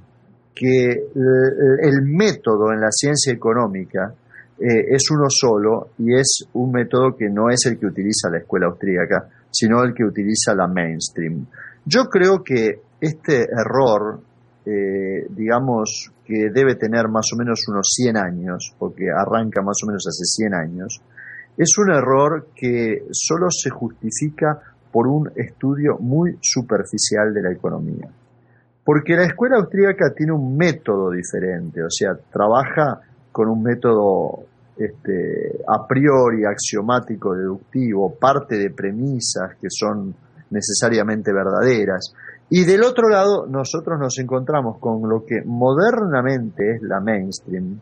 que el, método en la ciencia económica eh, es uno solo y es un método que no es el que utiliza la escuela austríaca, sino el que utiliza la mainstream. Yo creo que este error, eh, digamos que debe tener más o menos unos 100 años, porque arranca más o menos hace 100 años, es un error que solo se justifica por un estudio muy superficial de la economía. Porque la escuela austríaca tiene un método diferente, o sea, trabaja con un método este, a priori axiomático deductivo, parte de premisas que son necesariamente verdaderas. Y del otro lado, nosotros nos encontramos con lo que modernamente es la mainstream,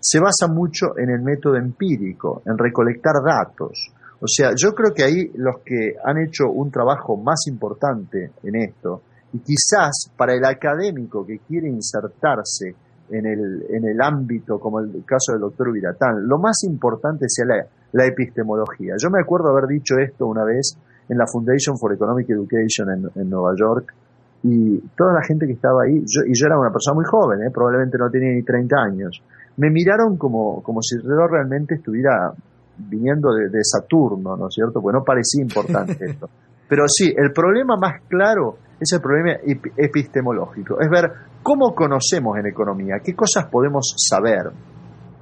se basa mucho en el método empírico, en recolectar datos. O sea, yo creo que ahí los que han hecho un trabajo más importante en esto, y quizás para el académico que quiere insertarse en el, en el ámbito, como el caso del doctor Viratán, lo más importante sea la, epistemología. Yo me acuerdo haber dicho esto una vez en la Foundation for Economic Education en, en Nueva York, y toda la gente que estaba ahí, yo, y yo era una persona muy joven, ¿eh? probablemente no tenía ni 30 años, me miraron como, como si yo realmente estuviera viniendo de, Saturno, ¿no es cierto? Pues no parecía importante esto. Pero sí, el problema más claro es el problema epistemológico, es ver cómo conocemos en economía, qué cosas podemos saber.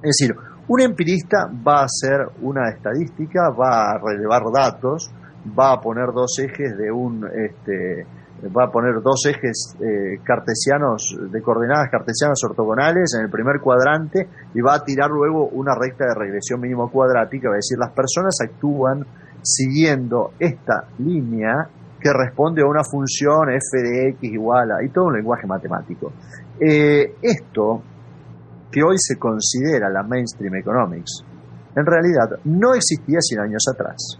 Es decir, un empirista va a hacer una estadística, va a relevar datos, va a poner dos ejes de un este, va a poner dos ejes eh, cartesianos de coordenadas cartesianas ortogonales en el primer cuadrante y va a tirar luego una recta de regresión mínimo cuadrática, a decir las personas actúan siguiendo esta línea que responde a una función f de x igual a, y todo un lenguaje matemático. Eh, esto, que hoy se considera la mainstream economics, en realidad no existía 100 años atrás.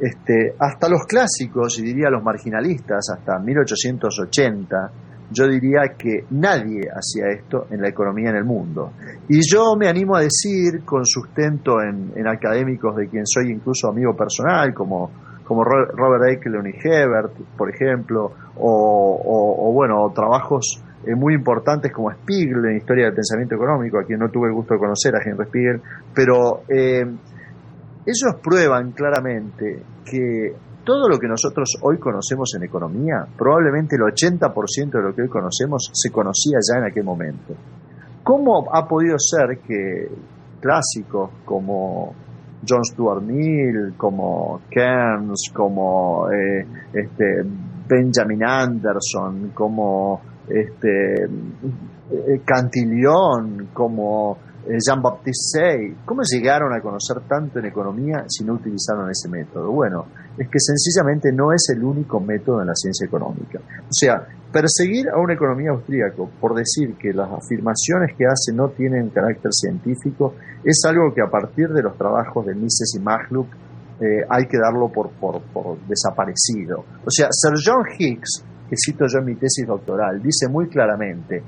Este, hasta los clásicos, y diría los marginalistas, hasta 1880, yo diría que nadie hacía esto en la economía en el mundo. Y yo me animo a decir, con sustento en, académicos de quien soy incluso amigo personal, como, como Robert Eichelon y Hebert, por ejemplo, o, bueno, trabajos eh, muy importantes como Spiegel en Historia del Pensamiento Económico, a quien no tuve el gusto de conocer, a Henry Spiegel, pero eh, ellos prueban claramente que todo lo que nosotros hoy conocemos en economía, probablemente el 80% de lo que hoy conocemos se conocía ya en aquel momento. ¿Cómo ha podido ser que clásicos como John Stuart Mill, como Kearns, como eh, este, Benjamin Anderson, como este, eh, Cantillon, como Jean-Baptiste Say, ¿cómo llegaron a conocer tanto en economía si no utilizaron ese método? Bueno, es que sencillamente no es el único método en la ciencia económica. O sea, perseguir a una economía austríaco por decir que las afirmaciones que hace no tienen carácter científico es algo que a partir de los trabajos de Mises y Magluk eh, hay que darlo por, por, por desaparecido. O sea, Sir John Hicks, que cito yo en mi tesis doctoral, dice muy claramente,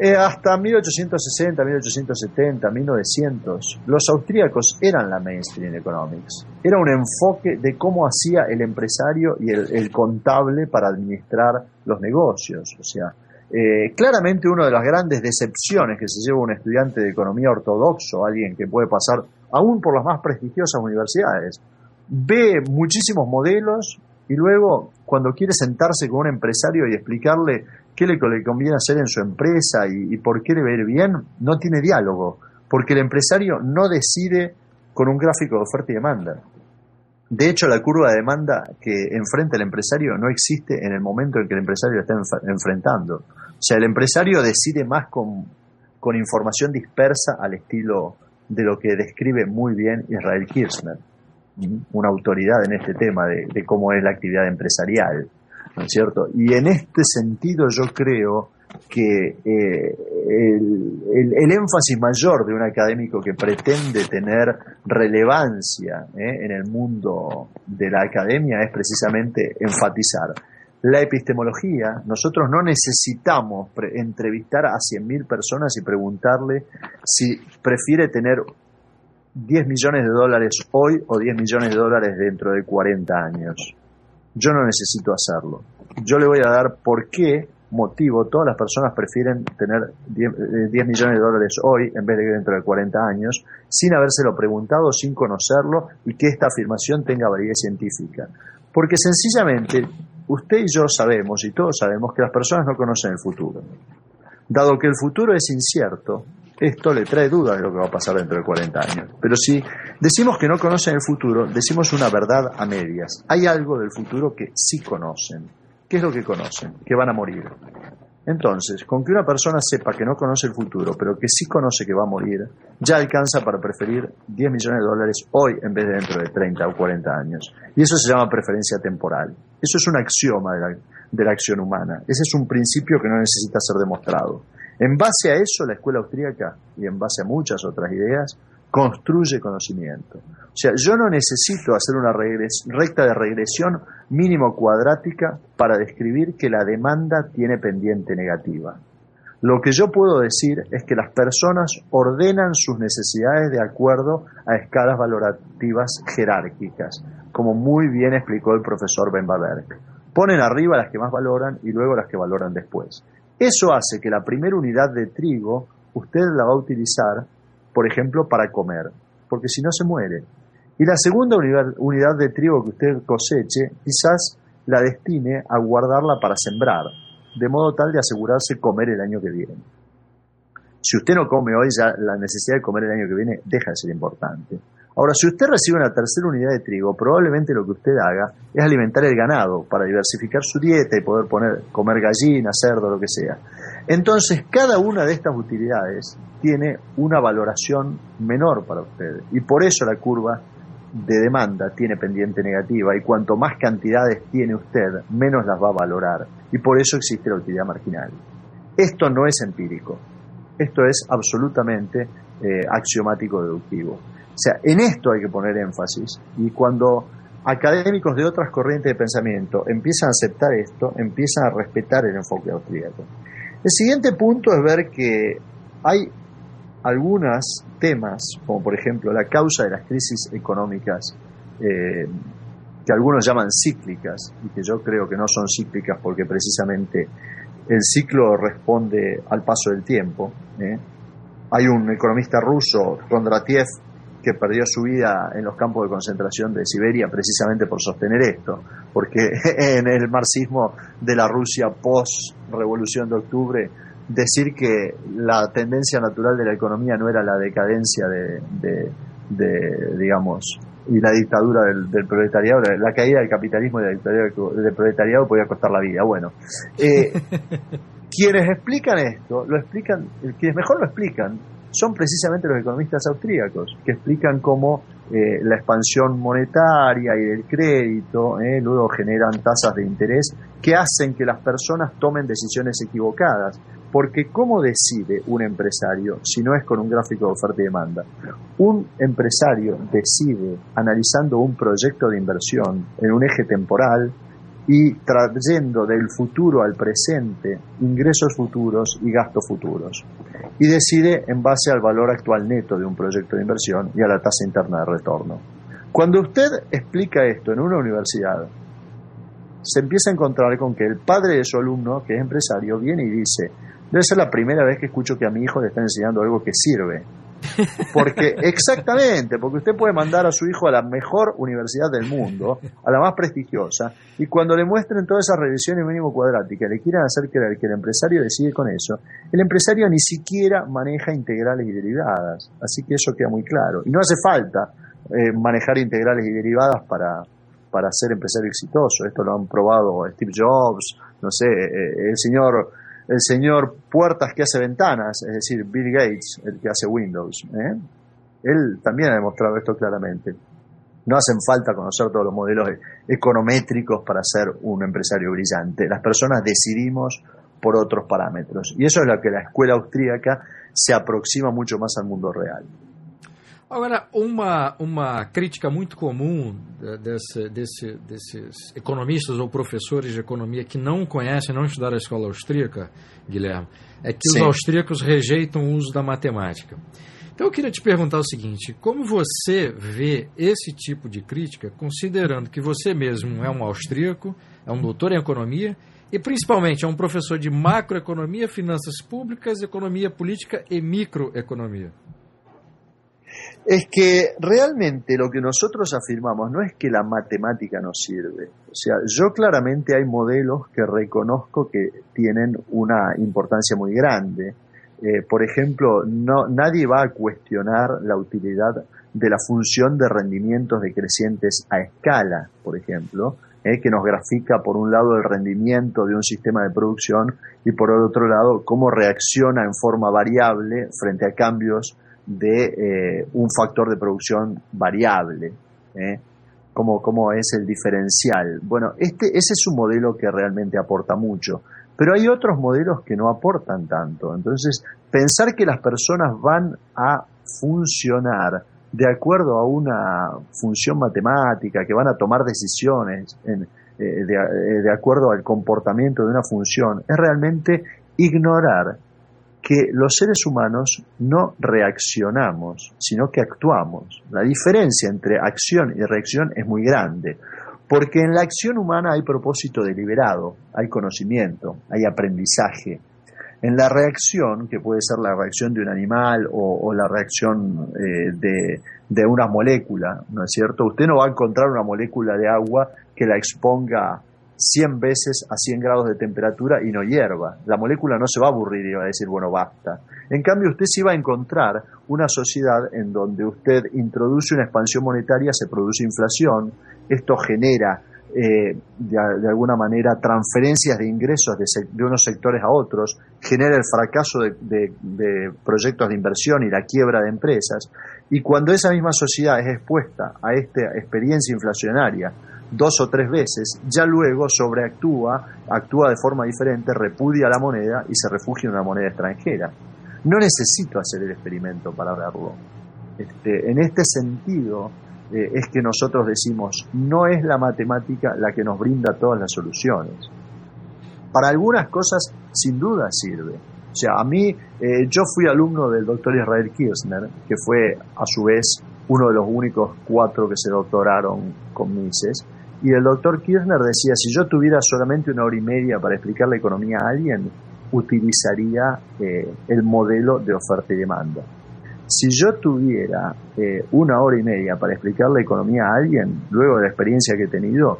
eh, hasta 1860, 1870, 1900, los austríacos eran la mainstream economics. Era un enfoque de cómo hacía el empresario y el, contable para administrar los negocios. O sea, eh, claramente una de las grandes decepciones que se lleva un estudiante de economía ortodoxo, alguien que puede pasar aún por las más prestigiosas universidades, ve muchísimos modelos y luego cuando quiere sentarse con un empresario y explicarle qué le, conviene hacer en su empresa y, por qué le va a ir bien, no tiene diálogo, porque el empresario no decide con un gráfico de oferta y demanda. De hecho, la curva de demanda que enfrenta el empresario no existe en el momento en que el empresario está enfrentando. O sea, el empresario decide más con, información dispersa al estilo de lo que describe muy bien Israel Kirchner, una autoridad en este tema de cómo es la actividad empresarial. ¿No es cierto? Y en este sentido yo creo que eh, el, énfasis mayor de un académico que pretende tener relevancia eh, en el mundo de la academia es precisamente enfatizar la epistemología. Nosotros no necesitamos entrevistar a 100.000 personas y preguntarle si prefiere tener 10 millones de dólares hoy o 10 millones de dólares dentro de 40 años. Yo no necesito hacerlo. Yo le voy a dar por qué motivo todas las personas prefieren tener 10, eh, millones de dólares hoy en vez de dentro de 40 años, sin habérselo preguntado, sin conocerlo y que esta afirmación tenga validez científica. Porque sencillamente usted y yo sabemos, y todos sabemos, que las personas no conocen el futuro. Dado que el futuro es incierto, esto le trae dudas de lo que va a pasar dentro de 40 años. Pero si decimos que no conocen el futuro, decimos una verdad a medias. Hay algo del futuro que sí conocen. ¿Qué es lo que conocen? Que van a morir. Entonces, con que una persona sepa que no conoce el futuro, pero que sí conoce que va a morir, ya alcanza para preferir 10 millones de dólares hoy en vez de dentro de 30 o 40 años. Y eso se llama preferencia temporal. Eso es un axioma de la, de la acción humana. Ese es un principio que no necesita ser demostrado. En base a eso, la escuela austríaca, y en base a muchas otras ideas, construye conocimiento. O sea, yo no necesito hacer una recta de regresión mínimo cuadrática para describir que la demanda tiene pendiente negativa. Lo que yo puedo decir es que las personas ordenan sus necesidades de acuerdo a escalas valorativas jerárquicas, como muy bien explicó el profesor Ben Baberg. Ponen arriba las que más valoran y luego las que valoran después. Eso hace que la primera unidad de trigo usted la va a utilizar, por ejemplo, para comer, porque si no se muere. Y la segunda unidad, de trigo que usted coseche, quizás la destine a guardarla para sembrar, de modo tal de asegurarse comer el año que viene. Si usted no come hoy, ya la necesidad de comer el año que viene deja de ser importante. Ahora, si usted recibe una tercera unidad de trigo, probablemente lo que usted haga es alimentar el ganado para diversificar su dieta y poder poner, comer gallina, cerdo, lo que sea. Entonces, cada una de estas utilidades tiene una valoración menor para usted y por eso la curva de demanda tiene pendiente negativa y cuanto más cantidades tiene usted, menos las va a valorar y por eso existe la utilidad marginal. Esto no es empírico, esto es absolutamente eh, axiomático deductivo. O sea, en esto hay que poner énfasis y cuando académicos de otras corrientes de pensamiento empiezan a aceptar esto, empiezan a respetar el enfoque austríaco. El siguiente punto es ver que hay algunos temas, como por ejemplo la causa de las crisis económicas, eh, que algunos llaman cíclicas y que yo creo que no son cíclicas porque precisamente el ciclo responde al paso del tiempo. ¿eh? Hay un economista ruso, Kondratiev, que perdió su vida en los campos de concentración de Siberia precisamente por sostener esto, porque en el marxismo de la Rusia post-revolución de octubre, decir que la tendencia natural de la economía no era la decadencia de, digamos, y la dictadura del, proletariado, la caída del capitalismo y la dictadura del proletariado podía costar la vida. Bueno, eh, Quienes explican esto, lo explican, quienes mejor lo explican, son precisamente los economistas austríacos, que explican cómo eh, la expansión monetaria y del crédito eh, luego generan tasas de interés que hacen que las personas tomen decisiones equivocadas. Porque ¿cómo decide un empresario si no es con un gráfico de oferta y demanda? Un empresario decide analizando un proyecto de inversión en un eje temporal y trayendo del futuro al presente ingresos futuros y gastos futuros. Y decide en base al valor actual neto de un proyecto de inversión y a la tasa interna de retorno. Cuando usted explica esto en una universidad, se empieza a encontrar con que el padre de su alumno, que es empresario, viene y dice, debe ser la primera vez que escucho que a mi hijo le está enseñando algo que sirve. Porque, exactamente, porque usted puede mandar a su hijo a la mejor universidad del mundo, a la más prestigiosa, y cuando le muestren todas esas revisiones mínimo cuadráticas, le quieran hacer creer que el empresario decide con eso, el empresario ni siquiera maneja integrales y derivadas. Así que eso queda muy claro. Y no hace falta eh, manejar integrales y derivadas para, para ser empresario exitoso. Esto lo han probado Steve Jobs, no sé, eh, el señor el señor Puertas que hace ventanas, es decir, Bill Gates, el que hace Windows. ¿eh? Él también ha demostrado esto claramente. No hacen falta conocer todos los modelos econométricos para ser un empresario brillante. Las personas decidimos por otros parámetros. Y eso es lo que la escuela austríaca se aproxima mucho más al mundo real.
Agora, uma, uma crítica muito comum desse, desse, desses economistas ou professores de economia que não conhecem, não estudaram a escola austríaca, Guilherme, é que Sim. os austríacos rejeitam o uso da matemática. Então eu queria te perguntar o seguinte: como você vê esse tipo de crítica, considerando que você mesmo é um austríaco, é um doutor em economia e principalmente é um professor de macroeconomia, finanças públicas, economia política e microeconomia?
Es que realmente lo que nosotros afirmamos no es que la matemática nos sirve. O sea, yo claramente hay modelos que reconozco que tienen una importancia muy grande. Eh, por ejemplo, no, nadie va a cuestionar la utilidad de la función de rendimientos decrecientes a escala, por ejemplo, eh, que nos grafica por un lado el rendimiento de un sistema de producción y por el otro lado cómo reacciona en forma variable frente a cambios de eh, un factor de producción variable. ¿eh? Como, es el diferencial. Bueno, este, ese es un modelo que realmente aporta mucho. Pero hay otros modelos que no aportan tanto. Entonces, pensar que las personas van a funcionar de acuerdo a una función matemática, que van a tomar decisiones eh, de acuerdo al comportamiento de una función, es realmente ignorar que los seres humanos no reaccionamos, sino que actuamos. La diferencia entre acción y reacción es muy grande, porque en la acción humana hay propósito deliberado, hay conocimiento, hay aprendizaje. En la reacción, que puede ser la reacción de un animal o, la reacción eh, de, de una molécula, ¿no es cierto? Usted no va a encontrar una molécula de agua que la exponga 100 veces a 100 grados de temperatura y no hierva. La molécula no se va a aburrir y va a decir, bueno, basta. En cambio, usted sí va a encontrar una sociedad en donde usted introduce una expansión monetaria, se produce inflación, esto genera eh, de, alguna manera transferencias de ingresos de, unos sectores a otros, genera el fracaso de, de, proyectos de inversión y la quiebra de empresas. Y cuando esa misma sociedad es expuesta a esta experiencia inflacionaria, dos o tres veces, ya luego sobreactúa, actúa de forma diferente, repudia la moneda y se refugia en una moneda extranjera. No necesito hacer el experimento para verlo. Este, en este sentido eh, es que nosotros decimos, no es la matemática la que nos brinda todas las soluciones. Para algunas cosas sin duda sirve. O sea, a mí, eh, yo fui alumno del doctor Israel Kirchner, que fue a su vez uno de los únicos cuatro que se doctoraron con Mises, y el doctor Kirchner decía, si yo tuviera solamente una hora y media para explicar la economía a alguien, utilizaría eh, el modelo de oferta y demanda. Si yo tuviera eh, una hora y media para explicar la economía a alguien, luego de la experiencia que he tenido,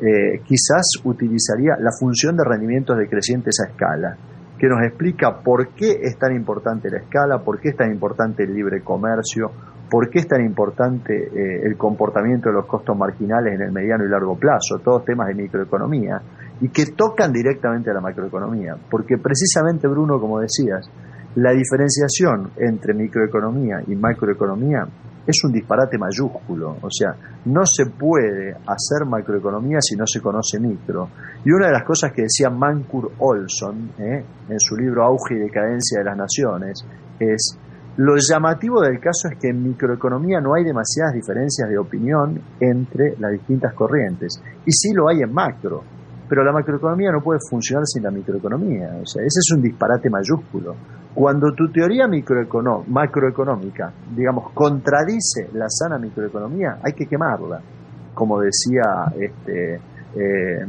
eh, quizás utilizaría la función de rendimientos decrecientes a escala, que nos explica por qué es tan importante la escala, por qué es tan importante el libre comercio, ¿Por qué es tan importante eh, el comportamiento de los costos marginales en el mediano y largo plazo? Todos temas de microeconomía. y que tocan directamente a la macroeconomía, porque precisamente Bruno, como decías, la diferenciación entre microeconomía y macroeconomía es un disparate mayúsculo, o sea, no se puede hacer macroeconomía si no se conoce micro. Y una de las cosas que decía Mancur Olson ¿eh? en su libro Auge y Decadencia de las Naciones es, lo llamativo del caso es que en microeconomía no hay demasiadas diferencias de opinión entre las distintas corrientes, y sí lo hay en macro, pero la macroeconomía no puede funcionar sin la microeconomía, o sea, ese es un disparate mayúsculo. Cuando tu teoría macroeconómica, digamos, contradice la sana microeconomía, hay que quemarla, como decía este, eh,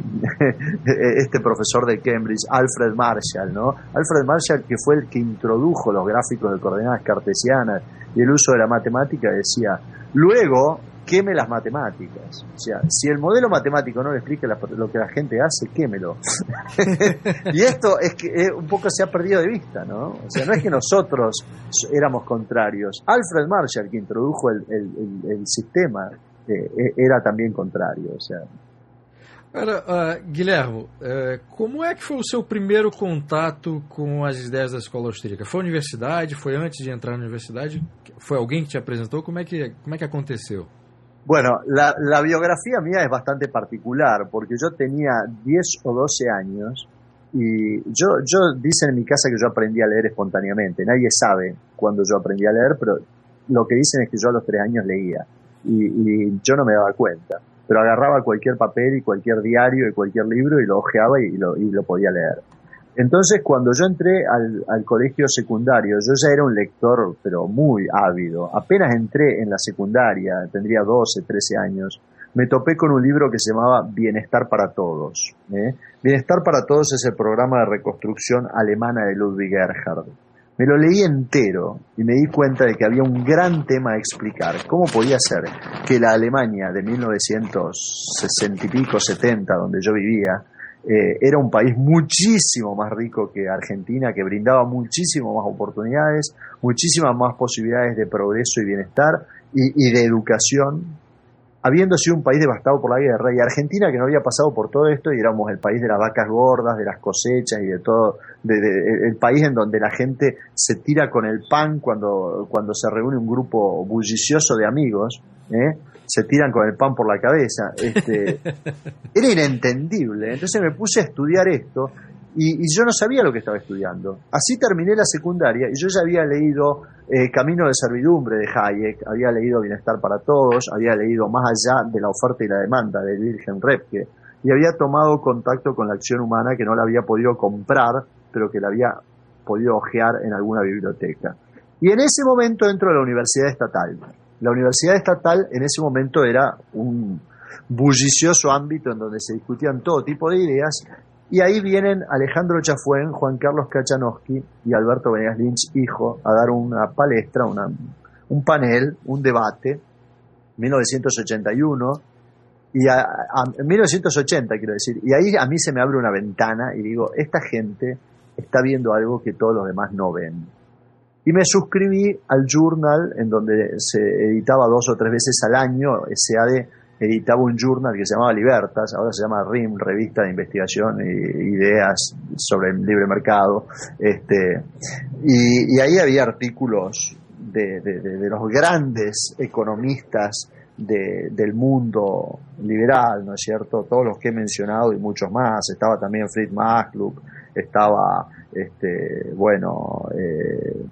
este profesor de Cambridge, Alfred Marshall, ¿no? Alfred Marshall, que fue el que introdujo los gráficos de coordenadas cartesianas y el uso de la matemática, decía, luego queme las matemáticas. O sea, si el modelo matemático no le explica lo que la gente hace, quémelo. y esto es que eh, un poco se ha perdido de vista, ¿no? O sea, no es que nosotros éramos contrarios. Alfred Marshall, que introdujo el, sistema, eh, eh, era también contrario. O sea,
Agora, uh, Guilherme, uh, como é que foi o seu primeiro contato com as ideias da escola austríaca? Foi a universidade? Foi antes de entrar na universidade? Foi alguém que te apresentou? Como é que, como é que aconteceu?
Bueno, la, la, biografía mía es bastante particular porque yo tenía 10 o 12 años y yo, yo dicen en mi casa que yo aprendí a leer espontáneamente. Nadie sabe cuándo yo aprendí a leer, pero lo que dicen es que yo a los 3 años leía y, y yo no me daba cuenta. Pero agarraba cualquier papel y cualquier diario y cualquier libro y lo ojeaba y lo, y lo podía leer. Entonces, cuando yo entré al, al, colegio secundario, yo ya era un lector, pero muy ávido. Apenas entré en la secundaria, tendría 12, 13 años, me topé con un libro que se llamaba Bienestar para Todos. ¿eh? Bienestar para Todos es el programa de reconstrucción alemana de Ludwig Erhard. Me lo leí entero y me di cuenta de que había un gran tema a explicar. ¿Cómo podía ser que la Alemania de 1960 y pico, 70, donde yo vivía, eh, era un país muchísimo más rico que Argentina, que brindaba muchísimo más oportunidades, muchísimas más posibilidades de progreso y bienestar y, de educación, habiendo sido un país devastado por la guerra, y Argentina que no había pasado por todo esto y éramos el país de las vacas gordas, de las cosechas y de todo, el país en donde la gente se tira con el pan cuando, cuando se reúne un grupo bullicioso de amigos, ¿eh? se tiran con el pan por la cabeza. Este, era inentendible. Entonces me puse a estudiar esto y, yo no sabía lo que estaba estudiando. Así terminé la secundaria y yo ya había leído eh, Camino de Servidumbre de Hayek, había leído Bienestar para Todos, había leído Más allá de la oferta y la demanda de Wilhelm Repke y había tomado contacto con la acción humana que no la había podido comprar, pero que la había podido ojear en alguna biblioteca. Y en ese momento entro a la Universidad Estatal la Universidad Estatal en ese momento era un bullicioso ámbito en donde se discutían todo tipo de ideas y ahí vienen Alejandro Chafuén, Juan Carlos Kachanowski y Alberto Venegas Lynch, hijo, a dar una palestra, un panel, un debate, 1981, y a, 1980 quiero decir, y ahí a mí se me abre una ventana y digo, esta gente está viendo algo que todos los demás no ven y me suscribí al journal en donde se editaba dos o tres veces al año. SAD editaba un journal que se llamaba Libertas, ahora se llama RIM, Revista de Investigación e Ideas sobre el Libre Mercado. Este, y, ahí había artículos de, los grandes economistas del mundo liberal, ¿no es cierto? Todos los que he mencionado y muchos más. Estaba también Fritz Masluk, estaba, este, bueno, eh,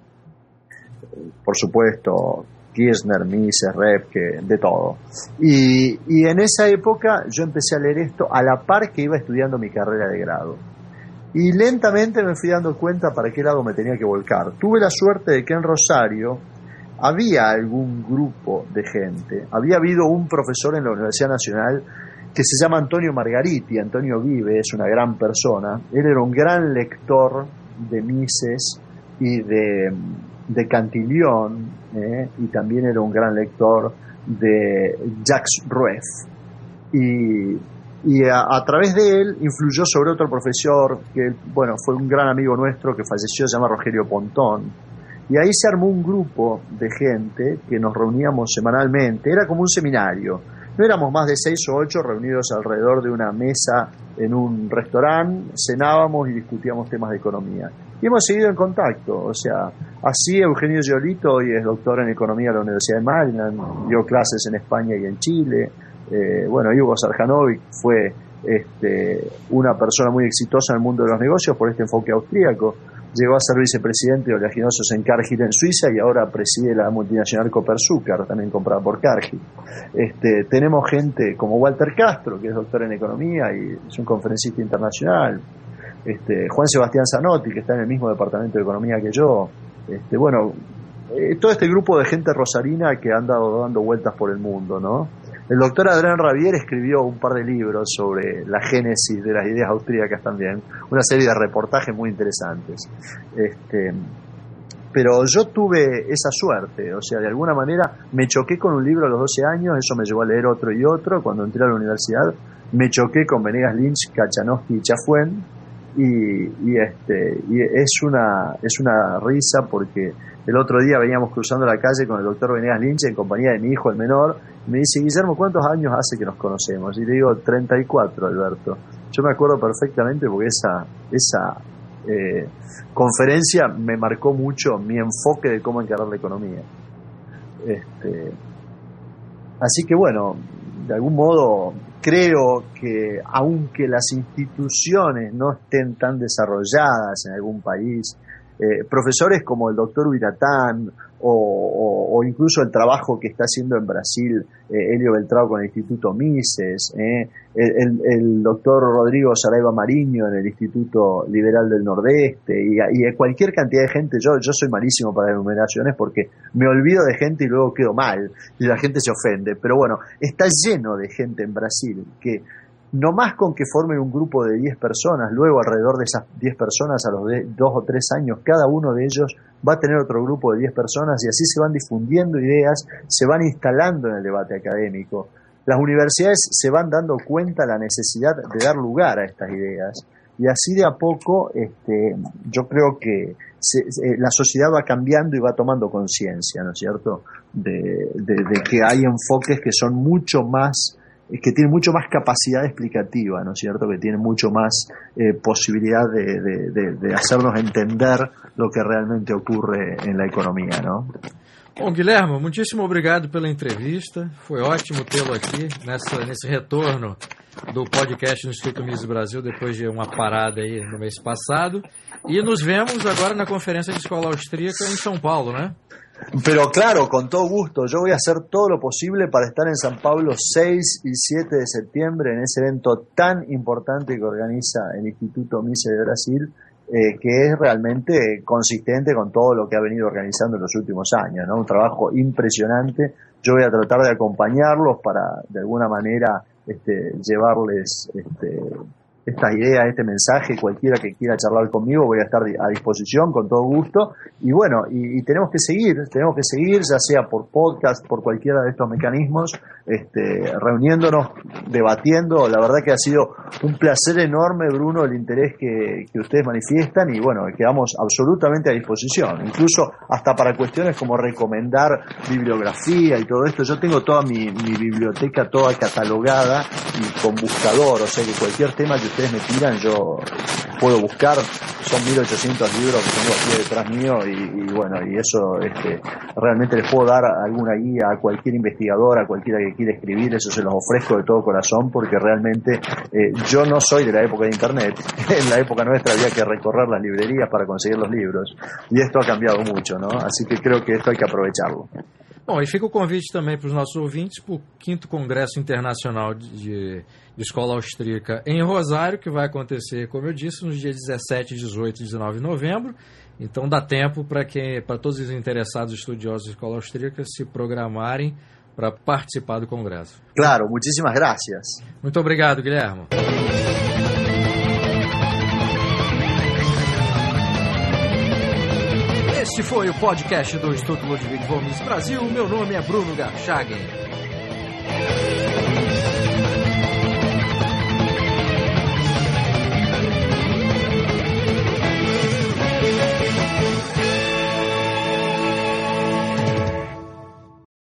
por supuesto, Kirchner, Mises, Repke, de todo. Y, en esa época yo empecé a leer esto a la par que iba estudiando mi carrera de grado. Y lentamente me fui dando cuenta para qué lado me tenía que volcar. Tuve la suerte de que en Rosario había algún grupo de gente. Había habido un profesor en la Universidad Nacional que se llama Antonio Margariti. Antonio Vive es una gran persona. Él era un gran lector de Mises y de de Cantillon eh, y también era un gran lector de Jacques Rueff. Y, y a, través de él influyó sobre otro profesor que, bueno, fue un gran amigo nuestro que falleció, se llama Rogelio Pontón. Y ahí se armó un grupo de gente que nos reuníamos semanalmente, era como un seminario. No éramos más de seis o ocho reunidos alrededor de una mesa en un restaurante, cenábamos y discutíamos temas de economía. Y hemos seguido en contacto, o sea, así Eugenio Giolito hoy es doctor en economía de la Universidad de Maryland, dio clases en España y en Chile. Eh, bueno, Hugo Sarjanovic fue este, una persona muy exitosa en el mundo de los negocios por este enfoque austríaco. Llegó a ser vicepresidente de oleaginosos en Cargill en Suiza y ahora preside la multinacional Copersucar, también comprada por Cargill. Este, tenemos gente como Walter Castro, que es doctor en economía y es un conferencista internacional. Este, Juan Sebastián Zanotti, que está en el mismo departamento de economía que yo. Este, bueno, eh, todo este grupo de gente rosarina que ha andado dando vueltas por el mundo, ¿no? El doctor Adrián Ravier escribió un par de libros sobre la génesis de las ideas austríacas también, una serie de reportajes muy interesantes. Este, pero yo tuve esa suerte, o sea, de alguna manera me choqué con un libro a los 12 años, eso me llevó a leer otro y otro, cuando entré a la universidad me choqué con Venegas Lynch, Kachanowski y Chafuen, y, este, y es, una, es una risa porque el otro día veníamos cruzando la calle con el doctor Venegas Lynch en compañía de mi hijo, el menor, me dice, Guillermo, ¿cuántos años hace que nos conocemos? Y le digo, 34, Alberto. Yo me acuerdo perfectamente porque esa, esa eh, conferencia me marcó mucho mi enfoque de cómo encarar la economía. Este, así que bueno, de algún modo creo que aunque las instituciones no estén tan desarrolladas en algún país, eh, profesores como el doctor Uiratán o, incluso el trabajo que está haciendo en Brasil eh, Helio Beltrao con el Instituto Mises, eh, el, doctor Rodrigo Saraiva Mariño en el Instituto Liberal del Nordeste y, y, cualquier cantidad de gente. Yo, yo soy malísimo para enumeraciones porque me olvido de gente y luego quedo mal y la gente se ofende. Pero bueno, está lleno de gente en Brasil que no más con que formen un grupo de 10 personas, luego alrededor de esas 10 personas a los de 2 o 3 años, cada uno de ellos va a tener otro grupo de 10 personas y así se van difundiendo ideas, se van instalando en el debate académico. Las universidades se van dando cuenta de la necesidad de dar lugar a estas ideas y así de a poco este, yo creo que la sociedad va cambiando y va tomando conciencia, ¿no es cierto?, de, de que hay enfoques que son mucho más que tiene mucho más capacidad explicativa, ¿no es cierto? Que tiene mucho más eh, posibilidad de, hacernos entender lo que realmente ocurre en la economía, ¿no?
Bom, Guilherme, muitíssimo obrigado pela entrevista. Foi ótimo tê-lo aqui nessa, nesse retorno do podcast no Instituto Mises Brasil, depois de uma parada aí no mês passado. E nos vemos agora na Conferência de Escola Austríaca em São Paulo, né?
Pero claro, con todo gusto, yo voy a hacer todo lo posible para estar en San Pablo 6 y 7 de septiembre en ese evento tan importante que organiza el Instituto Mise de Brasil, eh, que es realmente consistente con todo lo que ha venido organizando en los últimos años, ¿no? Un trabajo impresionante. Yo voy a tratar de acompañarlos para, de alguna manera, este, llevarles este, estas ideas, este mensaje, cualquiera que quiera charlar conmigo, voy a estar a disposición con todo gusto. Y bueno, y, tenemos que seguir, tenemos que seguir, ya sea por podcast, por cualquiera de estos mecanismos, este, reuniéndonos, debatiendo. La verdad que ha sido un placer enorme, Bruno, el interés que, ustedes manifiestan y bueno, quedamos absolutamente a disposición, incluso hasta para cuestiones como recomendar bibliografía y todo esto. Yo tengo toda mi, mi biblioteca toda catalogada y con buscador, o sea que cualquier tema que ustedes me tiran, yo puedo buscar. Son 1800 libros que tengo aquí detrás mío y, bueno, y eso este, realmente les puedo dar alguna guía a cualquier investigador, a cualquiera que quiera escribir, eso se los ofrezco de todo corazón porque realmente eh, yo no soy de la época de Internet. en la época nuestra había que recorrer las librerías para conseguir los libros y esto ha cambiado mucho, ¿no? Así que creo que esto hay que aprovecharlo.
Bom, e fica o convite também para os nossos ouvintes para o 5 Congresso Internacional de, de, Escola Austríaca em Rosário, que vai acontecer, como eu disse, nos dias 17, 18 e 19 de novembro. Então dá tempo para para todos os interessados estudiosos de escola austríaca se programarem para participar do congresso.
Claro, muitíssimas gracias.
Muito obrigado, Guilherme. Este foi o podcast do Instituto Ludwig Gomes Brasil. Meu nome é Bruno Garchagen.